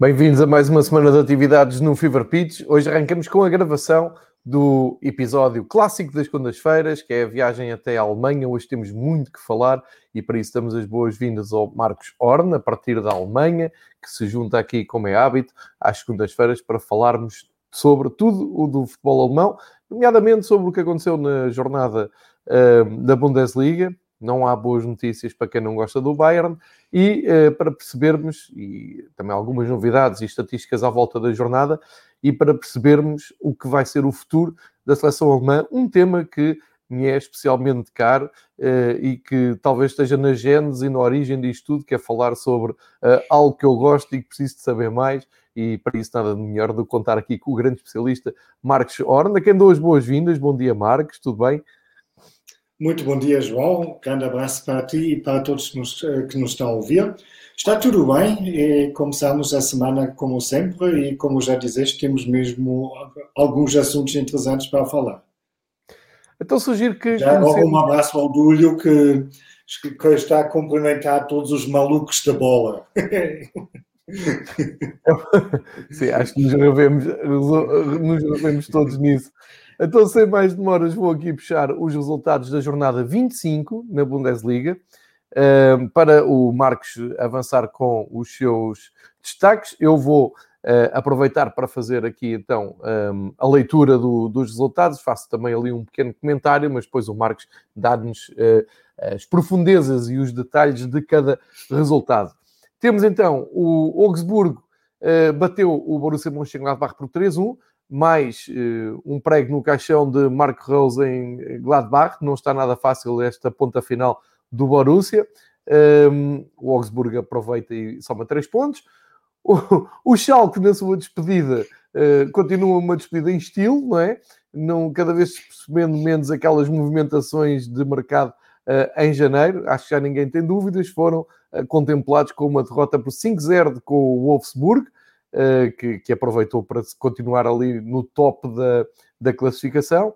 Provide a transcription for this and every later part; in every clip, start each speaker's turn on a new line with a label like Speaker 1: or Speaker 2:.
Speaker 1: Bem-vindos a mais uma semana de atividades no Fever Pitch. Hoje arrancamos com a gravação do episódio clássico das segundas-feiras, que é a viagem até a Alemanha. Hoje temos muito que falar e para isso damos as boas-vindas ao Marcos Horn, a partir da Alemanha, que se junta aqui, como é hábito, às segundas-feiras para falarmos sobre tudo o do futebol alemão, nomeadamente sobre o que aconteceu na jornada uh, da Bundesliga, não há boas notícias para quem não gosta do Bayern e uh, para percebermos, e também algumas novidades e estatísticas à volta da jornada, e para percebermos o que vai ser o futuro da seleção alemã, um tema que me é especialmente caro uh, e que talvez esteja na gênese e na origem disto tudo, que é falar sobre uh, algo que eu gosto e que preciso de saber mais, e para isso nada melhor do que contar aqui com o grande especialista Marcos Horna, quem dou as boas-vindas. Bom dia, Marcos, tudo bem?
Speaker 2: Muito bom dia, João. Grande abraço para ti e para todos que nos, eh, que nos estão a ouvir. Está tudo bem e começamos a semana como sempre e, como já dizeste, temos mesmo alguns assuntos interessantes para falar.
Speaker 1: Então sugiro que...
Speaker 2: Já um abraço ao Dúlio que, que está a cumprimentar todos os malucos da bola.
Speaker 1: Sim, acho que nos revemos, nos revemos todos nisso. Então, sem mais demoras, vou aqui puxar os resultados da jornada 25 na Bundesliga ehm, para o Marcos avançar com os seus destaques. Eu vou Uh, aproveitar para fazer aqui então ehm, a leitura do, dos resultados, faço também ali um pequeno comentário, mas depois o Marcos dá-nos uh, as profundezas e os detalhes de cada resultado. Temos então o Augsburgo uh, bateu o Borussia Mönchengladbach por 3-1, mais uh, um prego no caixão de Marco Rose em Gladbach. Não está nada fácil esta ponta final do Borussia. Um, o Augsburg aproveita e soma 3 pontos. O, o Schalke, na sua despedida, uh, continua uma despedida em estilo, não é? Não, cada vez percebendo menos aquelas movimentações de mercado uh, em janeiro. Acho que já ninguém tem dúvidas. Foram contemplados com uma derrota por 5-0 com o Wolfsburg. Eh, que, que, aproveitou para continuar ali no top da, da classificação.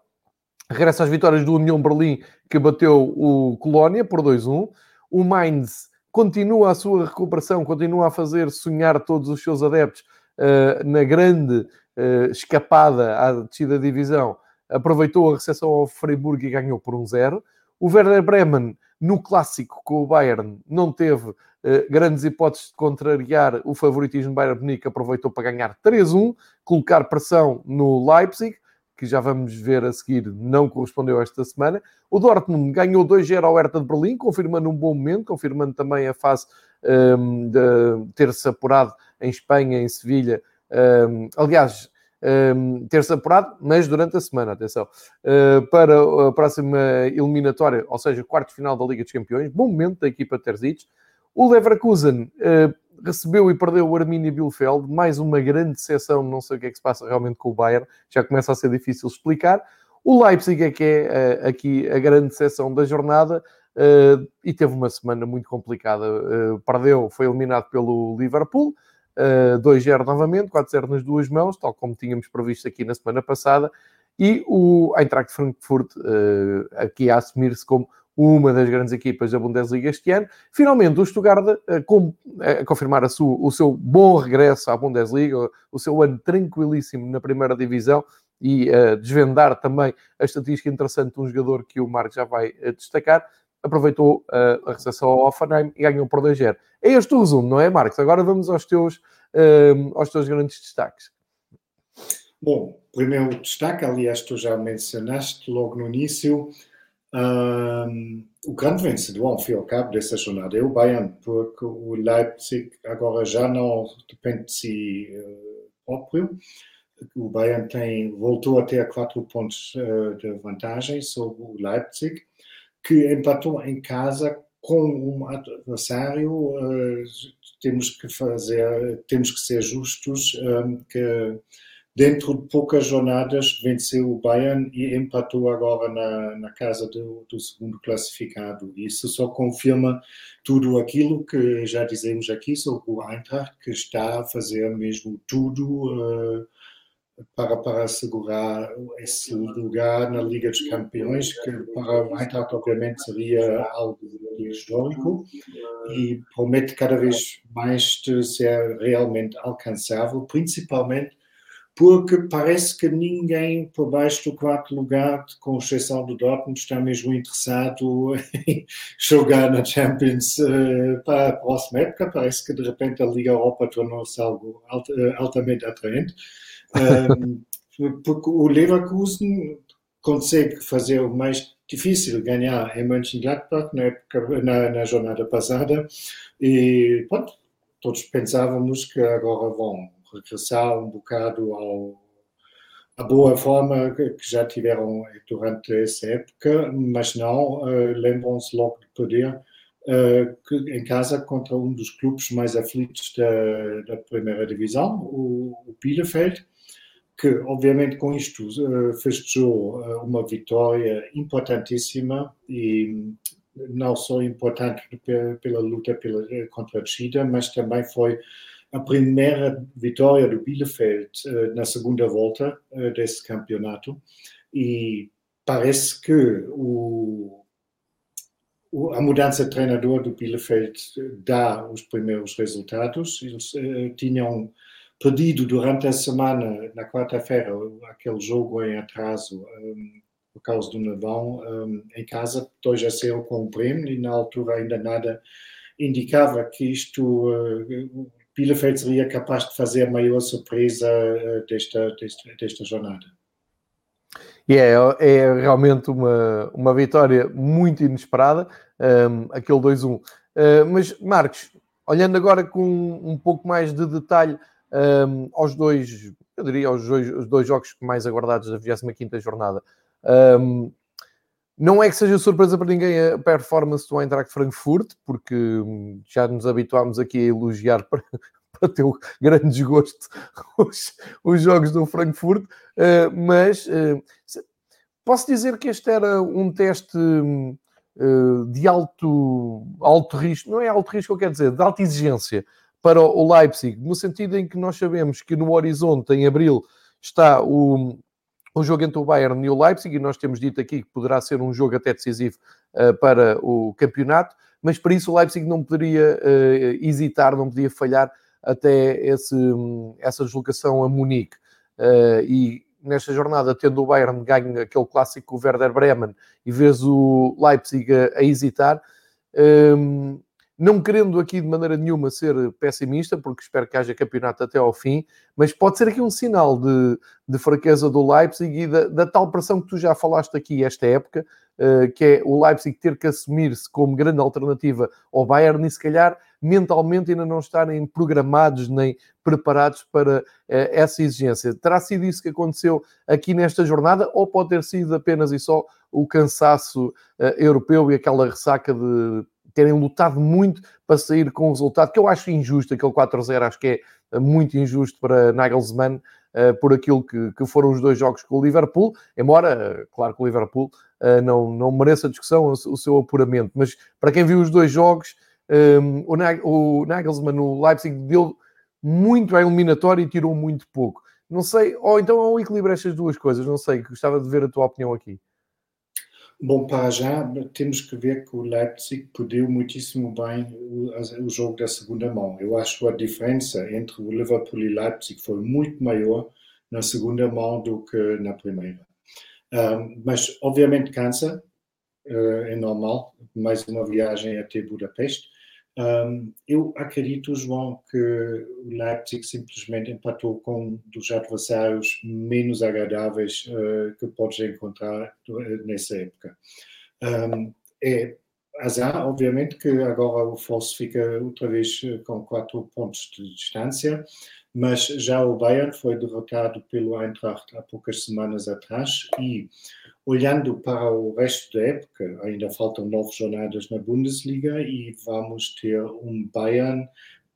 Speaker 1: Regressa às vitórias do União Berlim, que bateu o Colónia por 2-1. O Mainz continua a sua recuperação, continua a fazer sonhar todos os seus adeptos uh, na grande uh, escapada à descida da divisão. Aproveitou a recepção ao Freiburg e ganhou por 1-0. O Werder Bremen, no clássico com o Bayern, não teve grandes hipóteses de contrariar o favoritismo Bayern Munique, aproveitou para ganhar 3-1, colocar pressão no Leipzig, que já vamos ver a seguir, não correspondeu esta semana. O Dortmund ganhou 2-0 ao Hertha de Berlim, confirmando um bom momento, confirmando também a fase um, ehm, de ter-se apurado em Espanha, em Sevilha. Um, ehm, aliás, um, ehm, ter-se apurado, mas durante a semana, atenção, uh, para a próxima eliminatória, ou seja, quarto final da Liga dos Campeões. Bom momento da equipa Terzic. O Leverkusen uh, recebeu e perdeu o Arminia Bielefeld, mais uma grande decepção, não sei o que é que se passa realmente com o Bayern, já começa a ser difícil explicar. O Leipzig é que é uh, aqui a grande decepção da jornada uh, e teve uma semana muito complicada. perdeu, foi eliminado pelo Liverpool, 2-0 novamente, 4-0 nas duas mãos, tal como tínhamos previsto aqui na semana passada, e o Eintracht Frankfurt aqui a assumir-se como uma das grandes equipas da Bundesliga este ano. Finalmente, o Stuttgart a, eh, a confirmar a o seu bom regresso à Bundesliga, o seu ano tranquilíssimo na primeira divisão e a desvendar também a estatística interessante de um jogador que o Marco já vai eh, destacar. Aproveitou eh, a recepção ao Offenheim e ganhou por 2-0. É este o resumo, não é, Marcos? Agora vamos aos teus, aos teus grandes destaques.
Speaker 2: Bom, primeiro destaque, aliás, tu já mencionaste logo no início, um, o grande vencedor, ao fim e ao cabo, dessa jornada é o Bayern, porque o Leipzig agora já não depende de si uh, próprio. O Bayern tem, voltou a ter quatro pontos uh, de vantagem sobre o Leipzig, que empatou em casa com um adversário. Uh, temos que fazer, temos que ser justos, um, que dentro de poucas jornadas venceu o Bayern e empatou agora na, na casa do, do, segundo classificado. Isso só confirma tudo aquilo que já dizemos aqui sobre o Eintracht, que está a fazer mesmo tudo uh, para, para assegurar esse lugar na Liga dos Campeões, que para o Eintracht obviamente seria algo histórico e promete cada vez mais ser realmente alcançável, principalmente porque parece que ninguém por baixo do quarto lugar, com exceção do Dortmund, está mesmo interessado em jogar na Champions uh, para a próxima época. Parece que de repente a Liga Europa tornou-se algo uh, altamente atraente. Um, porque o Leverkusen consegue fazer o mais difícil ganhar em Mönchengladbach na, época, na, na jornada passada e pronto, todos pensávamos que agora vão regressar um bocado ao, a boa forma que já tiveram durante essa época, mas não, uh, lembram-se logo de poder que em casa contra um dos clubes mais aflitos da, da primeira divisão, o, o Bielefeld, que obviamente com isto uh, festejou uma vitória importantíssima e não só importante pela, pela luta pela, contra a descida, mas também foi a primeira vitória do Bielefeld na segunda volta desse campeonato e parece que o, a mudança de treinador do Bielefeld dá os primeiros resultados. Eles tinham pedido durante a semana, na quarta-feira, aquele jogo em atraso por causa do nevão em casa, 2 a 0 com o Bremen e na altura ainda nada indicava que isto Bielefeld seria capaz de fazer a maior surpresa eh, desta, desta, desta jornada.
Speaker 1: E é, é realmente uma, uma vitória muito inesperada, um, aquele 2-1. Uh, mas, Marcos, olhando agora com um pouco mais de detalhe um, aos dois, eu diria, aos dois, os dois jogos mais aguardados da 25 jornada, um, não é que seja surpresa para ninguém a performance do Eintracht Frankfurt, porque hum, já nos habituámos aqui a elogiar para, para teu grande desgosto os, os jogos do Frankfurt, uh, mas uh, posso dizer que este era um teste uh, de alto, alto risco, não é alto risco, eu quero dizer, de alta exigência para o Leipzig, no sentido em que nós sabemos que no horizonte, em abril, está o, o jogo entre o Bayern e o Leipzig, e nós temos dito aqui que poderá ser um jogo até decisivo uh, para o campeonato, mas para isso o Leipzig não poderia uh, hesitar, não podia falhar até esse, essa deslocação a Munique. Uh, e nesta jornada, tendo o Bayern ganho aquele clássico Werder Bremen e vês o Leipzig a, a hesitar, um, não querendo aqui de maneira nenhuma ser pessimista, porque espero que haja campeonato até ao fim, mas pode ser aqui um sinal de, de fraqueza do Leipzig e da, da, tal pressão que tu já falaste aqui esta época, uh, que é o Leipzig ter que assumir-se como grande alternativa ao Bayern e se calhar mentalmente ainda não estarem programados nem preparados para uh, essa exigência. Terá sido isso que aconteceu aqui nesta jornada ou pode ter sido apenas e só o cansaço uh, europeu e aquela ressaca de terem lutado muito para sair com o resultado, que eu acho injusto, aquele 4-0, acho que é eh, muito injusto para Nagelsmann, uh, por aquilo que, que, foram os dois jogos com o Liverpool, embora, claro que o Liverpool não, não mereça discussão o, seu apuramento, mas para quem viu os dois jogos, um, ehm, o, o Nagelsmann, o Leipzig, deu muito à eliminatória e tirou muito pouco. Não sei, ou então ou equilibra estas duas coisas, não sei, gostava de ver a tua opinião aqui.
Speaker 2: Bom, para já temos que ver que o Leipzig perdeu muitíssimo bem o, o, jogo da segunda mão. Eu acho a diferença entre o Liverpool e Leipzig foi muito maior na segunda mão do que na primeira. Um, mas, obviamente, cansa, uh, é normal, mais uma viagem até Budapeste. Um, eu acredito, João, que o Leipzig simplesmente empatou com um dos adversários menos agradáveis uh, que podes encontrar nessa época. Um, é azar, obviamente, que agora o Fosse fica outra vez eh, com quatro pontos de distância, mas já o Bayern foi derrotado pelo Eintracht há poucas semanas atrás e Olhando para o resto da época, ainda faltam nove jornadas na Bundesliga e vamos ter um Bayern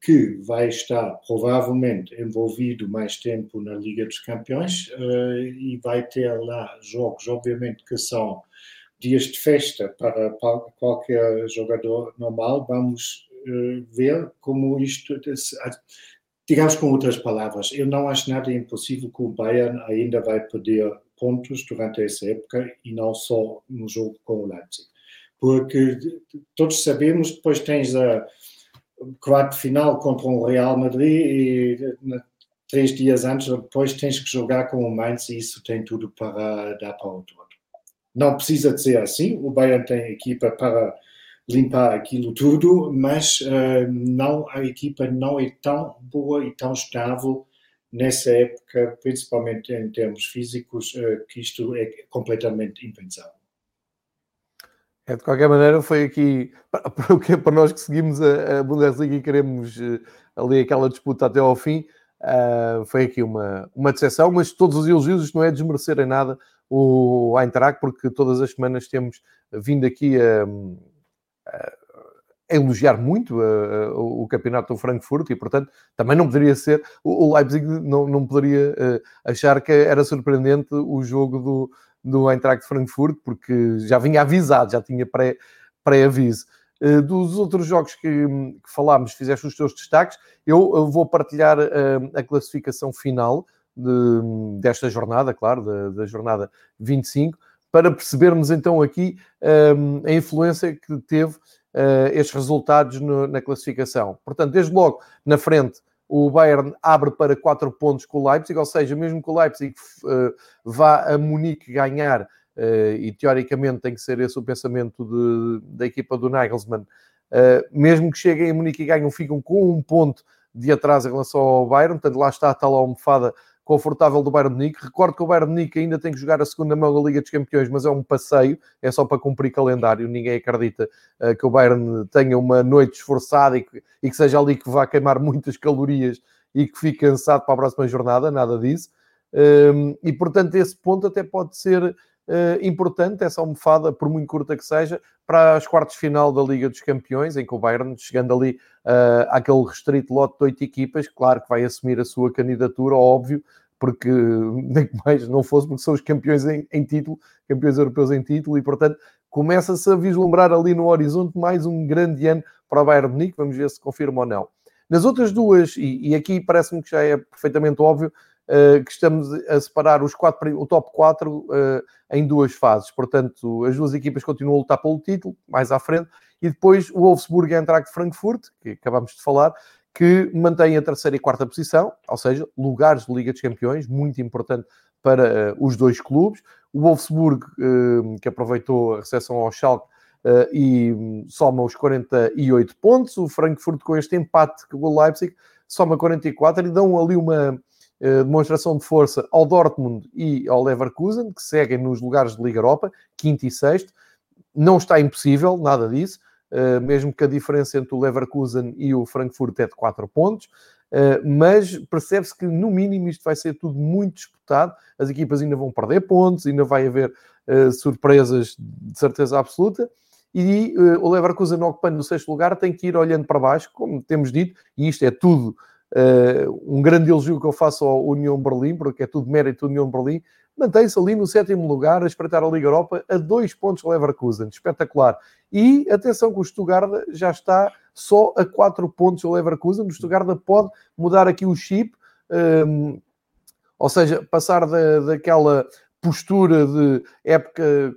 Speaker 2: que vai estar provavelmente envolvido mais tempo na Liga dos Campeões uh, e vai ter lá jogos, obviamente, que são dias de festa para, qualquer jogador normal. Vamos uh, ver como isto digamos com outras palavras, eu não acho nada impossível que o Bayern ainda vai perder pontos durante essa época e não só no jogo com o Leipzig. Porque todos sabemos, depois tens a quarto final contra o Real Madrid e três dias antes depois tens que jogar com o Mainz e isso tem tudo para dar para o todo. Não precisa de ser assim, o Bayern tem equipa para limpar aquilo tudo, mas uh, não, a equipa não é tão boa e tão estável nessa época, principalmente em termos físicos, uh, que isto é completamente impensável.
Speaker 1: É, de qualquer maneira, foi aqui para, para nós que seguimos a, Bundesliga e queremos uh, ali aquela disputa até ao fim. Uh, foi aqui uma, uma decepção, mas todos os elogios, não é desmerecer em nada o Eintracht, porque todas as semanas temos vindo aqui a, a elogiar muito uh, uh, o campeonato do Frankfurt e, portanto, também não poderia ser. O, Leipzig não, não poderia uh, achar que era surpreendente o jogo do, do Eintracht Frankfurt, porque já vinha avisado, já tinha pré-aviso. Pré dos outros jogos que, que, falámos, fizeste os teus destaques, eu, vou partilhar a classificação final de, desta jornada, claro, da, da jornada 25, para percebermos então aqui um, a influência que teve uh, estes resultados no, na classificação. Portanto, desde logo na frente, o Bayern abre para 4 pontos com o Leipzig, ou seja, mesmo que o Leipzig uh, vá a Munique ganhar, uh, e teoricamente tem que ser esse o pensamento de, da equipa do Nagelsmann, mesmo que cheguem a Munique e ganham, ficam com um ponto de atraso em relação ao Bayern, portanto lá está a tal almofada confortável do Bayern Munique. Recordo que o Bayern Munique ainda tem que jogar a segunda mão da Liga dos Campeões, mas é um passeio, é só para cumprir calendário. Ninguém acredita uh, que o Bayern tenha uma noite esforçada e que, e que, seja ali que vá queimar muitas calorias e que fique cansado para a próxima jornada, nada disso. Um, e portanto, esse ponto até pode ser Uh, importante, essa almofada, por muito curta que seja, para as quartas final da Liga dos Campeões, em que o Bayern, chegando ali uh, àquele restrito lote de oito equipas, claro que vai assumir a sua candidatura, óbvio, porque nem mais não fosse, porque são os campeões em, em título, campeões europeus em título, e portanto começa-se a vislumbrar ali no horizonte mais um grande ano para o Bayern Munique, vamos ver se confirma ou não. Nas outras duas, e, e aqui parece-me que já é perfeitamente óbvio, que estamos a separar os quatro, o top 4 uh, eh, em duas fases. Portanto, as duas equipas continuam a lutar pelo título, mais à frente, e depois o Wolfsburg e a Eintracht Frankfurt, que acabamos de falar, que mantém a terceira e quarta posição, ou seja, lugares de Liga dos Campeões, muito importante para uh, os dois clubes. O Wolfsburg, uh, que aproveitou a recepção ao Schalke uh, e um, soma os 48 pontos. O Frankfurt, com este empate com o Leipzig, soma 44 e dão ali uma eh, demonstração de força ao Dortmund e ao Leverkusen, que seguem nos lugares de Liga Europa, quinto e sexto. Não está impossível, nada disso, eh, mesmo que a diferença entre o Leverkusen e o Frankfurt é de 4 pontos. Uh, mas percebe-se que no mínimo isto vai ser tudo muito disputado, as equipas ainda vão perder pontos, ainda vai haver surpresas de certeza absoluta, e uh, o Leverkusen ocupando no sexto lugar tem que ir olhando para baixo, como temos dito, e isto é tudo um grande elogio que eu faço ao União Berlim, porque é tudo mérito do União Berlim, mantém-se ali no sétimo lugar a espreitar a Liga Europa a dois pontos Leverkusen, espetacular. E atenção que o Stuttgart já está só a quatro pontos do Leverkusen, o Stuttgart pode mudar aqui o chip, um, ehm, ou seja, passar da, daquela postura de época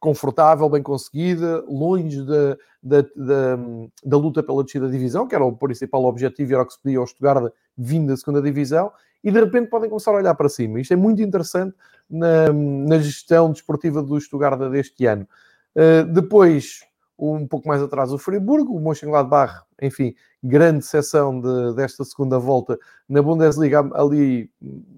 Speaker 1: confortável, bem conseguida, longe da, da, da, da, luta pela descida da divisão, que era o principal objetivo, era o que se pedia ao Stuttgart vindo da segunda divisão, e de repente podem começar a olhar para cima. Isto é muito interessante na, na gestão desportiva do Stuttgart deste ano. Uh, depois, um pouco mais atrás, o Friburgo, o Mönchengladbach, enfim, grande sessão de, desta segunda volta na Bundesliga, ali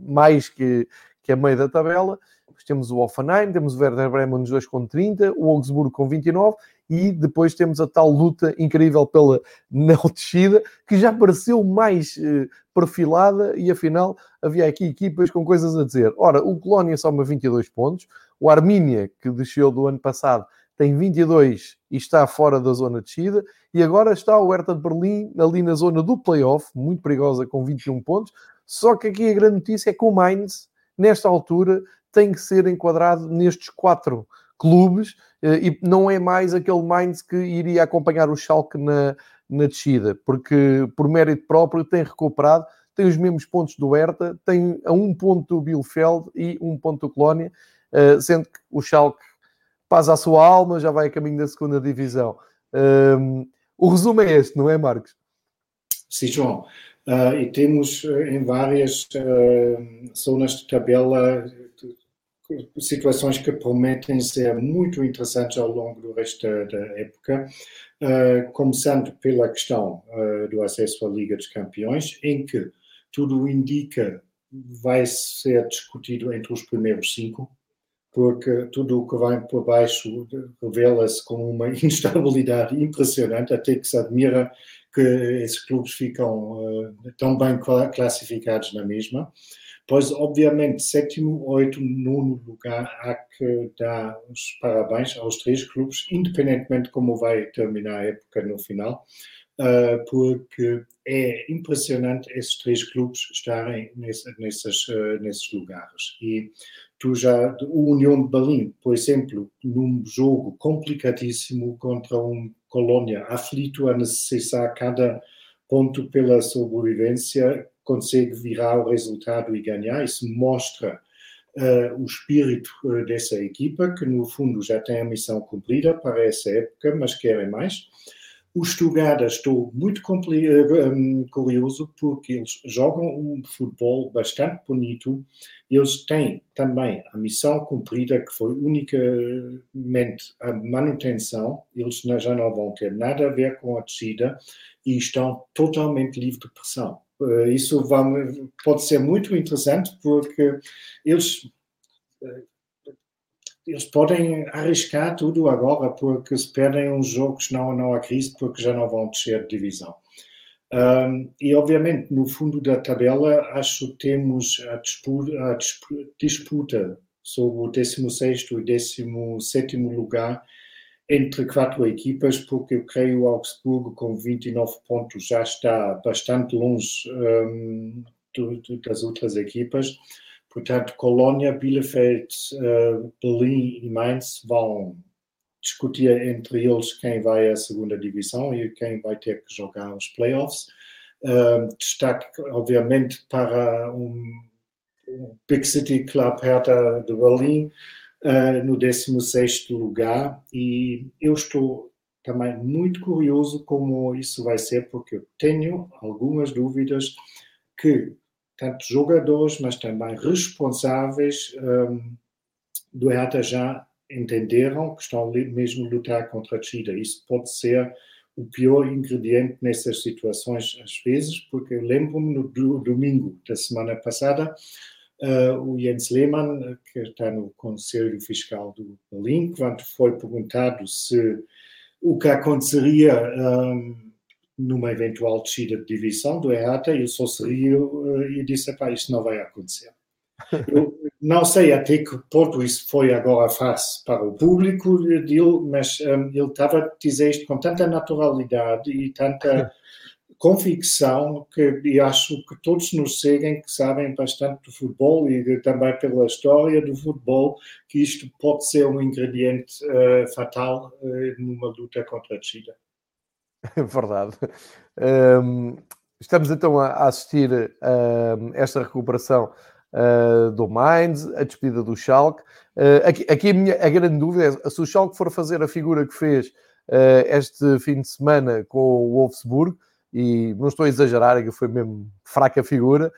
Speaker 1: mais que, que a meio da tabela temos o Offenheim, temos o Werder Bremen nos 2 com 30, o Augsburgo com 29 e depois temos a tal luta incrível pela não descida, que já pareceu mais eh, perfilada e afinal havia aqui equipas com coisas a dizer. Ora, o Colónia soma 22 pontos, o Armínia, que desceu do ano passado, tem 22 e está fora da zona de descida, e agora está o Hertha de Berlim ali na zona do playoff, muito perigosa, com 21 pontos. Só que aqui a grande notícia é que o Mainz, nesta altura, tem que ser enquadrado nestes quatro clubes eh, e não é mais aquele Mainz que iria acompanhar o Schalke na, na descida, porque por mérito próprio tem recuperado, tem os mesmos pontos do Hertha, tem a um ponto do Bielefeld e um ponto do Colónia, uh, sendo que o Schalke passa a sua alma, já vai a caminho da segunda divisão. Um, o resumo é este, não é, Marcos?
Speaker 2: Sim, João. Uh, e temos em várias uh, zonas de tabela situações que prometem ser muito interessantes ao longo do resto da, época, começando pela questão do acesso à Liga dos Campeões, em que tudo indica vai ser discutido entre os primeiros cinco, porque tudo o que vai por baixo revela-se como uma instabilidade impressionante, até que se admira que esses clubes ficam uh, tão bem classificados na mesma. Pois, obviamente, sétimo, oito, nono lugar, há que dar os parabéns aos três clubes, independentemente de como vai terminar a época no final, uh, porque é impressionante esses três clubes estarem nesse, nesses, uh, nesses lugares. E tu já, o União de Berlim, por exemplo, num jogo complicadíssimo contra um Colônia, aflito a necessitar cada ponto pela sobrevivência, consegue virar o resultado e ganhar. Isso mostra uh, o espírito uh, dessa equipa, que no fundo já tem a missão cumprida para essa época, mas querem mais. O Stuttgart estou muito um, curioso porque eles jogam um futebol bastante bonito. Eles têm também a missão cumprida, que foi unicamente a manutenção. Eles já não vão ter nada a ver com a descida e estão totalmente livres de pressão. Eh, isso vai, pode ser muito interessante porque eles eles podem arriscar tudo agora, porque se perdem uns jogos não, não há crise, porque já não vão descer de divisão. Um, e obviamente no fundo da tabela acho que temos a disputa, a disputa sobre o 16 e 17 lugar entre quatro equipas, porque eu creio o Augsburgo com 29 pontos já está bastante longe um, das outras equipas. Portanto, Colônia, Bielefeld, uh, Berlim e Mainz vão discutir entre eles quem vai à segunda divisão e quem vai ter que jogar os playoffs. Uh, destaque, obviamente, para um, um, Big City Club Hertha de Berlim uh, no 16 lugar e eu estou também muito curioso como isso vai ser porque eu tenho algumas dúvidas que tanto jogadores, mas também responsáveis um, do Hertha já entenderam que estão mesmo a lutar contra a descida. Isso pode ser o pior ingrediente nessas situações, às vezes, porque eu lembro-me no domingo da semana passada, o Jens Lehmann, que está no Conselho Fiscal do Berlim, quando foi perguntado se o que aconteceria um, numa eventual descida de divisão do EATA, eu só seria uh, e disse, pá, isso não vai acontecer. Eu não sei até que ponto isso foi agora fácil para o público dele, mas um, ele estava a dizer isto com tanta naturalidade e tanta convicção que e acho que todos nos seguem que sabem bastante do futebol e de, também pela história do futebol que isto pode ser um ingrediente uh, fatal uh, numa luta contra a descida.
Speaker 1: Verdade. Um, estamos então a assistir a esta recuperação uh, do Mainz, a despedida do Schalke. Uh, aqui, aqui a, minha, a grande dúvida é se o Schalke for fazer a figura que fez uh, este fim de semana com o Wolfsburg, e não estou a exagerar, que foi mesmo fraca figura,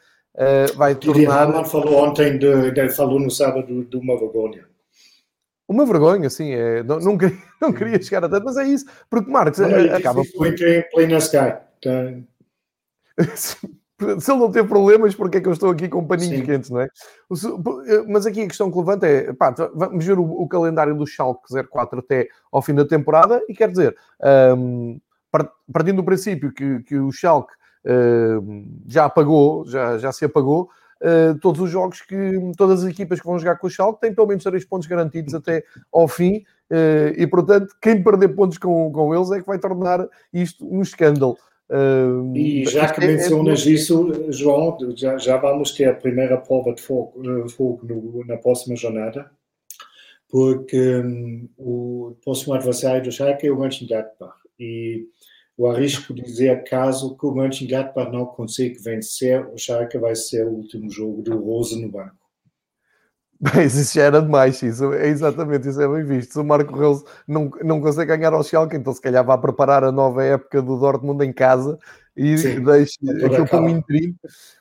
Speaker 1: vai tornar...
Speaker 2: falou ontem, de, de, falou no sábado de uma vergonha.
Speaker 1: Uma vergonha, sim. É, não, não, queria, não queria chegar a tanto, mas é isso. Porque Marcos não, é, acaba.
Speaker 2: Foi play sky. Tá.
Speaker 1: Se ele não teve problemas, porque é que eu estou aqui com paninhos sim. quentes, não é? Mas aqui a questão que levanta é, pá, vamos ver o, o, calendário do Schalke 04 até ao fim da temporada e quer dizer, um, partindo do princípio que, que o Schalke um, já apagou, já, já se apagou, uh, todos os jogos que todas as equipas que vão jogar com o Schalke têm pelo menos 3 pontos garantidos até ao fim uh, e portanto quem perder pontos com, com eles é que vai tornar isto um escândalo.
Speaker 2: Uh, e já que é, mencionas é... isso, João, já, já vamos ter a primeira prova de fogo, fogo no, na próxima jornada, porque um, o próximo adversário do Schalke é o Mönchengladbach. E o arrisco dizer caso que o Mönchengladbach não consiga vencer, o Schalke vai ser o último jogo do Rose no banco.
Speaker 1: Mas isso já era demais, isso é exatamente, isso é bem visto. Se o Marco Reus não, não consegue ganhar ao Schalke, então se calhar vai preparar a nova época do Dortmund em casa e Sim, deixe aquilo para um interino.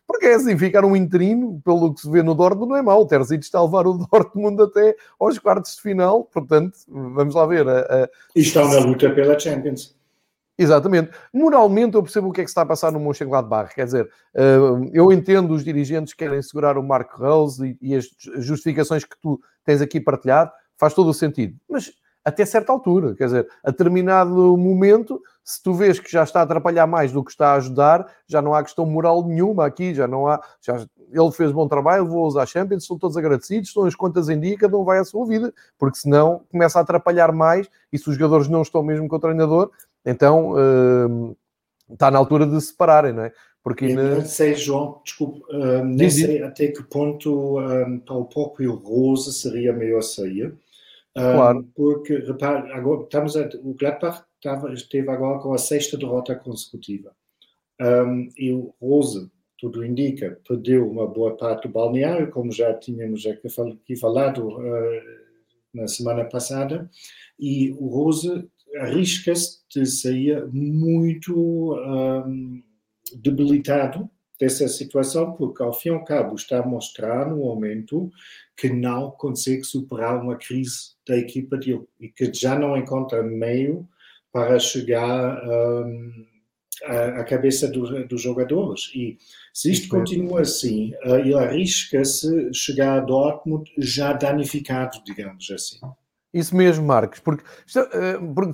Speaker 1: Porque é assim, ficar um interino, pelo que se vê no Dortmund, não é mau. O Terzic está a levar o Dortmund até aos quartos de final, portanto, vamos lá ver. A, a...
Speaker 2: E estão na luta pela Champions.
Speaker 1: Exatamente. Moralmente eu percebo o que é que está a passar no Mönchengladbach. Quer dizer, eh, eu entendo os dirigentes que querem segurar o Marco Rose e, as justificações que tu tens aqui partilhado, faz todo o sentido. Mas até certa altura, quer dizer, a determinado momento, se tu vês que já está a atrapalhar mais do que está a ajudar, já não há questão moral nenhuma aqui, já não há. Já, ele fez bom trabalho, vou usar Champions, estão todos agradecidos, estão as contas em dia, cada um vai à sua vida, porque senão começa a atrapalhar mais e se os jogadores não estão mesmo com o treinador, então uh, está na altura de se separarem, não é?
Speaker 2: Porque eu não sei, João, desculpe, uh, nem sei até que ponto um, para o próprio Rose seria melhor sair. Um, claro. Porque, repare, agora, estamos a, o Gladbach estava, esteve agora com a sexta derrota consecutiva. Um, e o Rose, tudo indica, perdeu uma boa parte do balneário, como já tínhamos aqui falado uh, na semana passada, e o Rose arrisca-se de sair muito um, debilitado dessa situação, porque ao fim e ao cabo está a mostrar no momento que não consegue superar uma crise da equipa dele e que já não encontra meio para chegar um, à, cabeça do, dos jogadores. E se isto continua assim, uh, ele arrisca-se chegar a Dortmund já danificado, digamos assim.
Speaker 1: Isso mesmo, Marcos, porque, eh, porque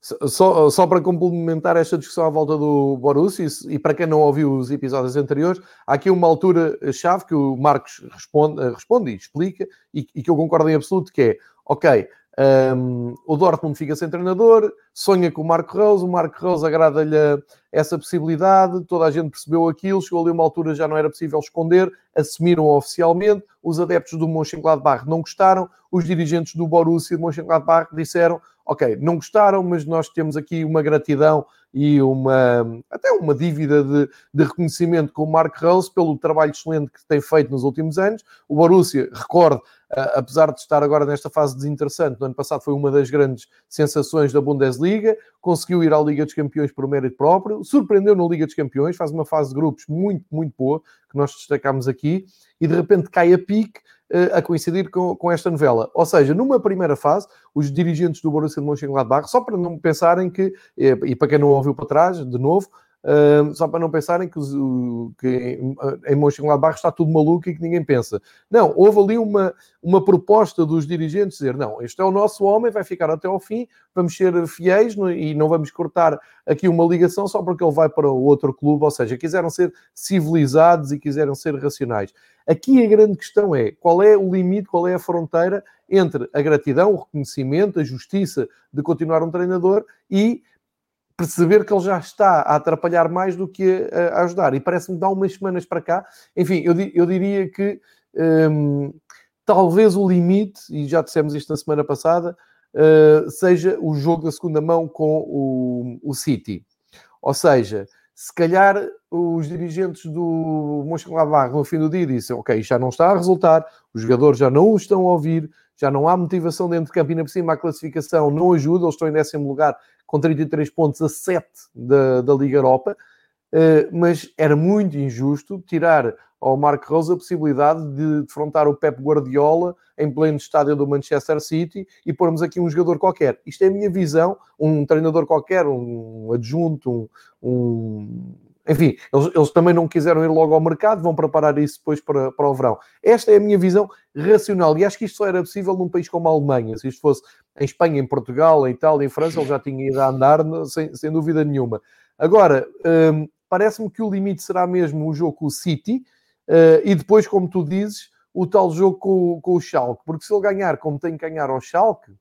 Speaker 1: só, só para complementar esta discussão à volta do Borussia, e para quem não ouviu os episódios anteriores, há aqui uma altura-chave que o Marcos responde, eh, responde e explica, e, e, que eu concordo em absoluto, que é, ok, um, o Dortmund fica sem treinador, sonha com o Marco Rose, o Marco Rose agrada-lhe essa possibilidade, toda a gente percebeu aquilo, chegou ali uma altura já não era possível esconder, assumiram oficialmente, os adeptos do Mönchengladbach não gostaram, os dirigentes do Borussia e do Mönchengladbach disseram, ok, não gostaram, mas nós temos aqui uma gratidão e uma, até uma dívida de, de reconhecimento com o Marco Rose pelo trabalho excelente que tem feito nos últimos anos. O Borussia, recorde, apesar de estar agora nesta fase desinteressante, no ano passado foi uma das grandes sensações da Bundesliga, conseguiu ir à Liga dos Campeões por mérito próprio, surpreendeu na Liga dos Campeões, faz uma fase de grupos muito, muito boa, que nós destacamos aqui, e de repente cai a pique a coincidir com, com esta novela. Ou seja, numa primeira fase, os dirigentes do Borussia de Mönchengladbach, só para não pensarem que, eh, e para quem não ouviu para trás, de novo, Só para não pensarem que, que em, em Mönchengladbach está tudo maluco e que ninguém pensa. Não, houve ali uma, uma proposta dos dirigentes dizer, não, este é o nosso homem, vai ficar até ao fim, vamos ser fiéis no, e não vamos cortar aqui uma ligação só porque ele vai para outro clube, ou seja, quiseram ser civilizados e quiseram ser racionais. Aqui a grande questão é, qual é o limite, qual é a fronteira entre a gratidão, o reconhecimento, a justiça de continuar um treinador e perceber que ele já está a atrapalhar mais do que a, a ajudar. E parece-me dar umas semanas para cá. Enfim, eu, eu diria que hum, talvez o limite, e já dissemos isto na semana passada, uh, seja o jogo da segunda mão com o, o City. Ou seja, se calhar os dirigentes do Mönchengladbach no fim do dia dizem ok, já não está a resultar, os jogadores já não o estão a ouvir, já não há motivação dentro de campo e na por cima a classificação não ajuda, eles estão em décimo lugar com 33 pontos a 7 da, da Liga Europa, uh, mas era muito injusto tirar ao Marco Rose a possibilidade de defrontar o Pep Guardiola em pleno estádio do Manchester City e pormos aqui um jogador qualquer. Isto é a minha visão, um treinador qualquer, um adjunto, um, um enfim, eles, eles, também não quiseram ir logo ao mercado, vão preparar isso depois para, para o verão. Esta é a minha visão racional e acho que isto só era possível num país como a Alemanha. Se isto fosse em Espanha, em Portugal, em Itália, em França, ele já tinha ido a andar sem, sem dúvida nenhuma. Agora, hum, parece-me que o limite será mesmo o jogo com o City uh, e depois, como tu dizes, o tal jogo com, com o Schalke. Porque se ele ganhar como tem que ganhar ao Schalke,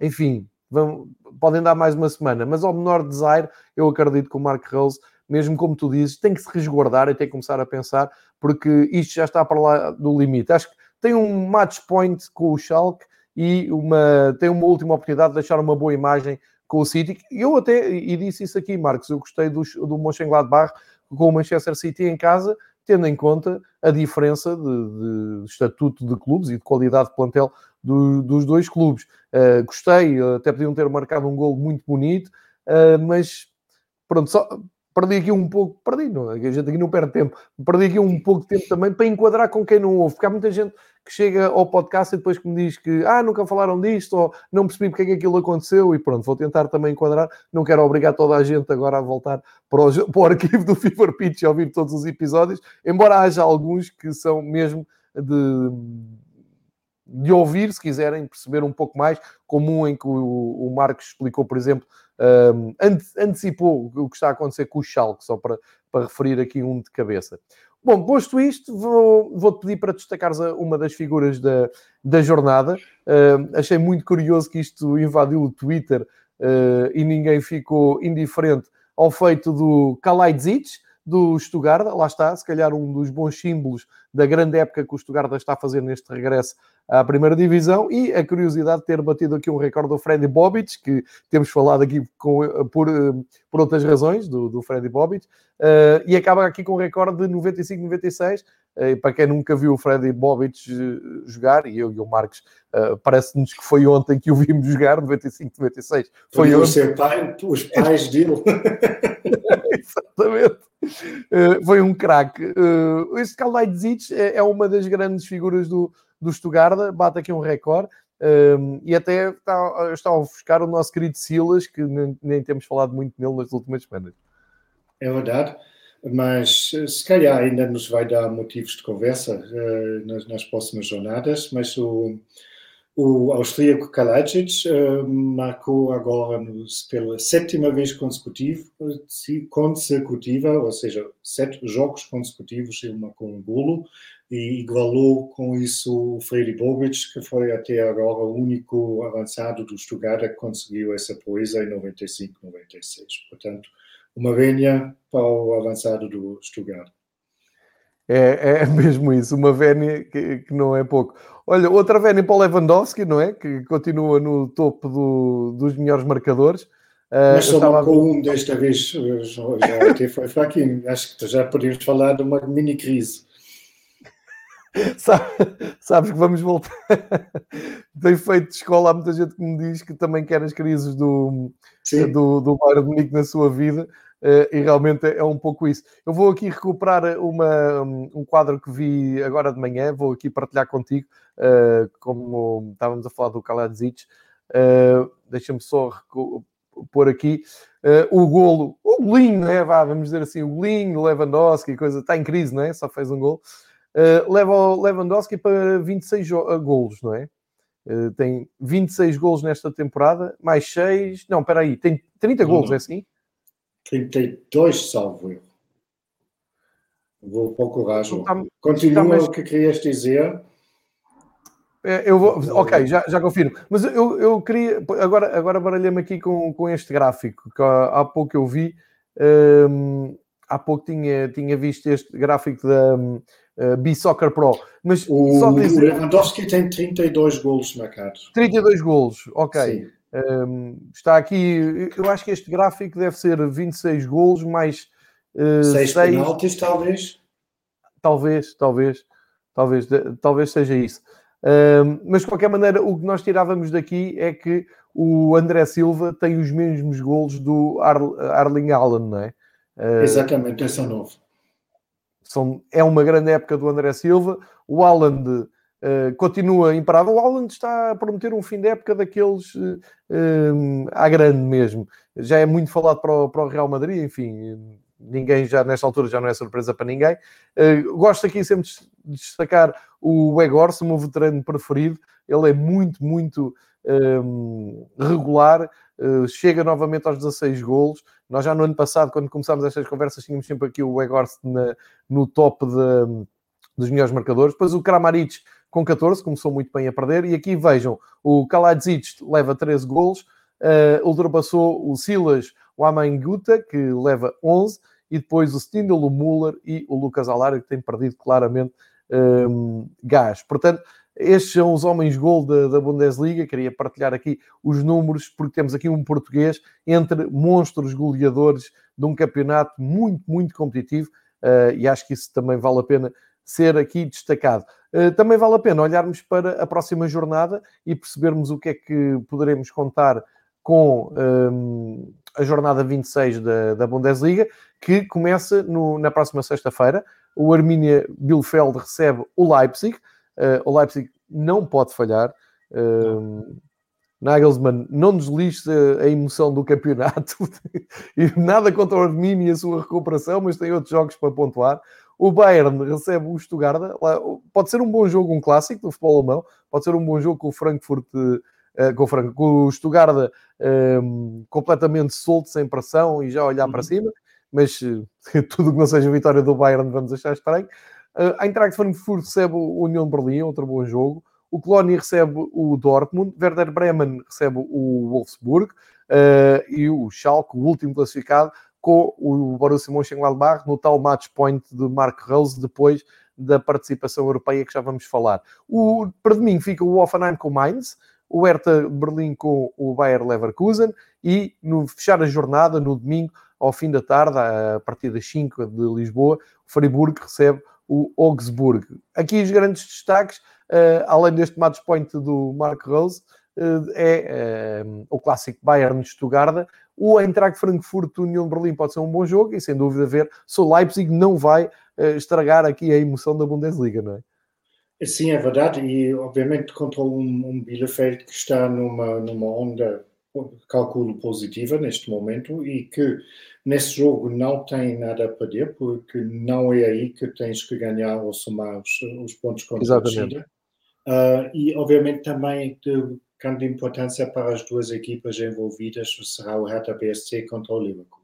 Speaker 1: enfim, vão, podem dar mais uma semana. Mas ao menor desaire, eu acredito que o Mark Rose mesmo como tu dizes, tem que se resguardar e tem que começar a pensar, porque isto já está para lá do limite. Acho que tem um match point com o Schalke e uma, tem uma última oportunidade de deixar uma boa imagem com o City. Eu até, e disse isso aqui, Marcos, eu gostei do, do Mönchengladbach com o Manchester City em casa, tendo em conta a diferença de, de estatuto de clubes e de qualidade de plantel do, dos dois clubes. Uh, gostei, até podiam ter marcado um gol muito bonito, uh, mas pronto, só, perdi aqui um pouco, perdi, não, a gente aqui não perde tempo, perdi aqui um pouco de tempo também para enquadrar com quem não ouve, porque há muita gente que chega ao podcast e depois que me diz que ah, nunca falaram disto, ou não percebi porque é que aquilo aconteceu, e pronto, vou tentar também enquadrar, não quero obrigar toda a gente agora a voltar para o, para o arquivo do Fever Pitch e ouvir todos os episódios, embora haja alguns que são mesmo de de ouvir, se quiserem perceber um pouco mais, como um em que o, Marcos explicou, por exemplo, um, antecipou o que está a acontecer com o Schalke, só para, para referir aqui um de cabeça. Bom, posto isto, vou, vou-te pedir para destacares uma das figuras da, da jornada. Uh, achei muito curioso que isto invadiu o Twitter uh, e ninguém ficou indiferente ao feito do Kalaidzic, do Stuttgart, lá está, se calhar um dos bons símbolos da grande época que o Stuttgart está a fazer neste regresso à primeira divisão e a curiosidade de ter batido aqui um recorde do Freddy Bobic, que temos falado aqui com, por, por outras razões do, do Freddy Bobic, uh, e acaba aqui com um recorde de 95-96. Uh, para quem nunca viu o Freddy Bobic eh, jogar, e eu e o Marcos, uh, parece-nos que foi ontem que o vimos jogar, 95-96.
Speaker 2: Foi ontem. Ser pai, os pais dele.
Speaker 1: Exatamente. Uh, foi um craque. Uh, este Kalaidzic é, é uma das grandes figuras do, do Stuttgart, bate aqui um recorde. Um, e até está, está a ofuscar o nosso querido Silas, que nem, nem, temos falado muito nele nas últimas semanas.
Speaker 2: É verdade, mas se calhar ainda nos vai dar motivos de conversa uh, nas, nas, próximas jornadas. Mas o, o austríaco Kalajic uh, marcou agora nos, pela sétima vez consecutiva, ou seja, sete jogos consecutivos, ele marcou um golo e igualou com isso o Freddy Bobic, que foi até agora o único avançado do Stuttgart que conseguiu essa proeza em 95, 96. Portanto, uma vénia para o avançado do Stuttgart.
Speaker 1: É, é mesmo isso, uma vénia que, que, não é pouco. Olha, outra vénia para o Lewandowski, não é? Que continua no topo do, dos melhores marcadores.
Speaker 2: Uh, Mas só marcou um desta vez, já, até foi fraquinho. Acho que já podemos falar de uma mini crise.
Speaker 1: sabes que vamos voltar. Tenho feito de escola, há muita gente que me diz que também quer as crises do, do, do Bayern Munique na sua vida. Uh, e realmente é um pouco isso. Eu vou aqui recuperar uma, um quadro que vi agora de manhã, vou aqui partilhar contigo, uh, como estávamos a falar do Kaladzic. Uh, Deixa-me só pôr aqui o golo, o golinho, né? Vá, vamos dizer assim, o golinho, Lewandowski, coisa, está em crise, não é? Só fez um gol uh, leva o Lewandowski para 26 eh, golos, não é? Uh, tem 26 golos nesta temporada, mais 6. Não, espera aí, tem 30 não, golos, é assim?
Speaker 2: 32, salvo eu. Vou procurar, João. Tá, Continua tá mais... o que querias dizer.
Speaker 1: Eu vou, ok, já, já confirmo. Mas eu, eu queria. Agora, agora baralhei-me aqui com, com este gráfico que há, há pouco eu vi. Um, há pouco tinha, tinha visto este gráfico da, uh, B-Soccer Pro. Mas
Speaker 2: o, só dizer... o Lewandowski tem 32 golos marcados.
Speaker 1: 32 golos, ok. Um, ehm, está aqui, eu acho que este gráfico deve ser 26 golos mais
Speaker 2: uh, 6 penaltis, talvez.
Speaker 1: Talvez, talvez, talvez, talvez seja isso. Um, ehm, mas de qualquer maneira, o que nós tirávamos daqui é que o André Silva tem os mesmos golos do Ar Arling Allen, não é?
Speaker 2: Uh, Exatamente, esse é novo
Speaker 1: são, é uma grande época do André Silva. O Haaland uh, continua imparável. O Haaland está a prometer um fim de época daqueles uh, à grande mesmo. Já é muito falado para o, para o, Real Madrid, enfim, ninguém já nesta altura já não é surpresa para ninguém. Uh, gosto aqui sempre de destacar o Egorse, o meu veterano preferido. Ele é muito, muito um, regular, chega novamente aos 16 golos. Nós já no ano passado, quando começámos estas conversas, tínhamos sempre aqui o Weghorst no top de, dos melhores marcadores. Depois o Kramaric com 14, começou muito bem a perder. E aqui vejam, o Kaladzic leva 13 golos, uh, ultrapassou o Silas o Amanguta, que leva 11, e depois o Stindl, o Müller e o Lucas Alário, que tem perdido claramente um, gás. Portanto, Estes são os homens gol da, da, Bundesliga. Queria partilhar aqui os números, porque temos aqui um português entre monstros goleadores de um campeonato muito, muito competitivo. Uh, e acho que isso também vale a pena ser aqui destacado. Uh, também vale a pena olharmos para a próxima jornada e percebermos o que é que poderemos contar com um, a jornada 26 da, da Bundesliga, que começa no, na próxima sexta-feira. O Arminia Bielefeld recebe o Leipzig. Uh, o Leipzig não pode falhar. Uh, Nagelsmann não deslixe a emoção do campeonato e nada contra o Arminia e a sua recuperação, mas tem outros jogos para pontuar. O Bayern recebe o Stuttgart. Pode ser um bom jogo, um clássico do futebol alemão. Pode ser um bom jogo com o Frankfurt, uh, com o, Frank, com o Stuttgart um, completamente solto, sem pressão e já olhar uhum. para cima. Mas uh, tudo que não seja vitória do Bayern vamos achar estranho. Uh, a Eintracht Frankfurt recebe o União Berlim, outro bom jogo. O Colónia recebe o Dortmund, Werder Bremen recebe o Wolfsburg uh, e o Schalke, o último classificado, com o Borussia Mönchengladbach no tal match point de Mark Rose depois da participação europeia que já vamos falar. O, para domingo fica o Offenheim com o Mainz, o Hertha Berlim com o Bayer Leverkusen e no fechar a jornada, no domingo, ao fim da tarde, a partir das 5 de Lisboa, o Freiburg recebe o Augsburg. Aqui os grandes destaques, uh, além deste match point do Mark Rose, uh, é uh, o clássico Bayern de Stuttgart. O Eintracht Frankfurt União Berlim pode ser um bom jogo e, sem dúvida, ver se o Leipzig não vai estragar aqui a emoção da Bundesliga, não é?
Speaker 2: Sim, é verdade. E, obviamente, contra um, um Bielefeld que está numa, numa onda calculo positiva neste momento e que nesse jogo não tem nada a perder porque não é aí que tens que ganhar ou somar os, os pontos contra a partida. Uh, e obviamente também de grande importância para as duas equipas envolvidas será o Hertha BSC contra o Liverpool.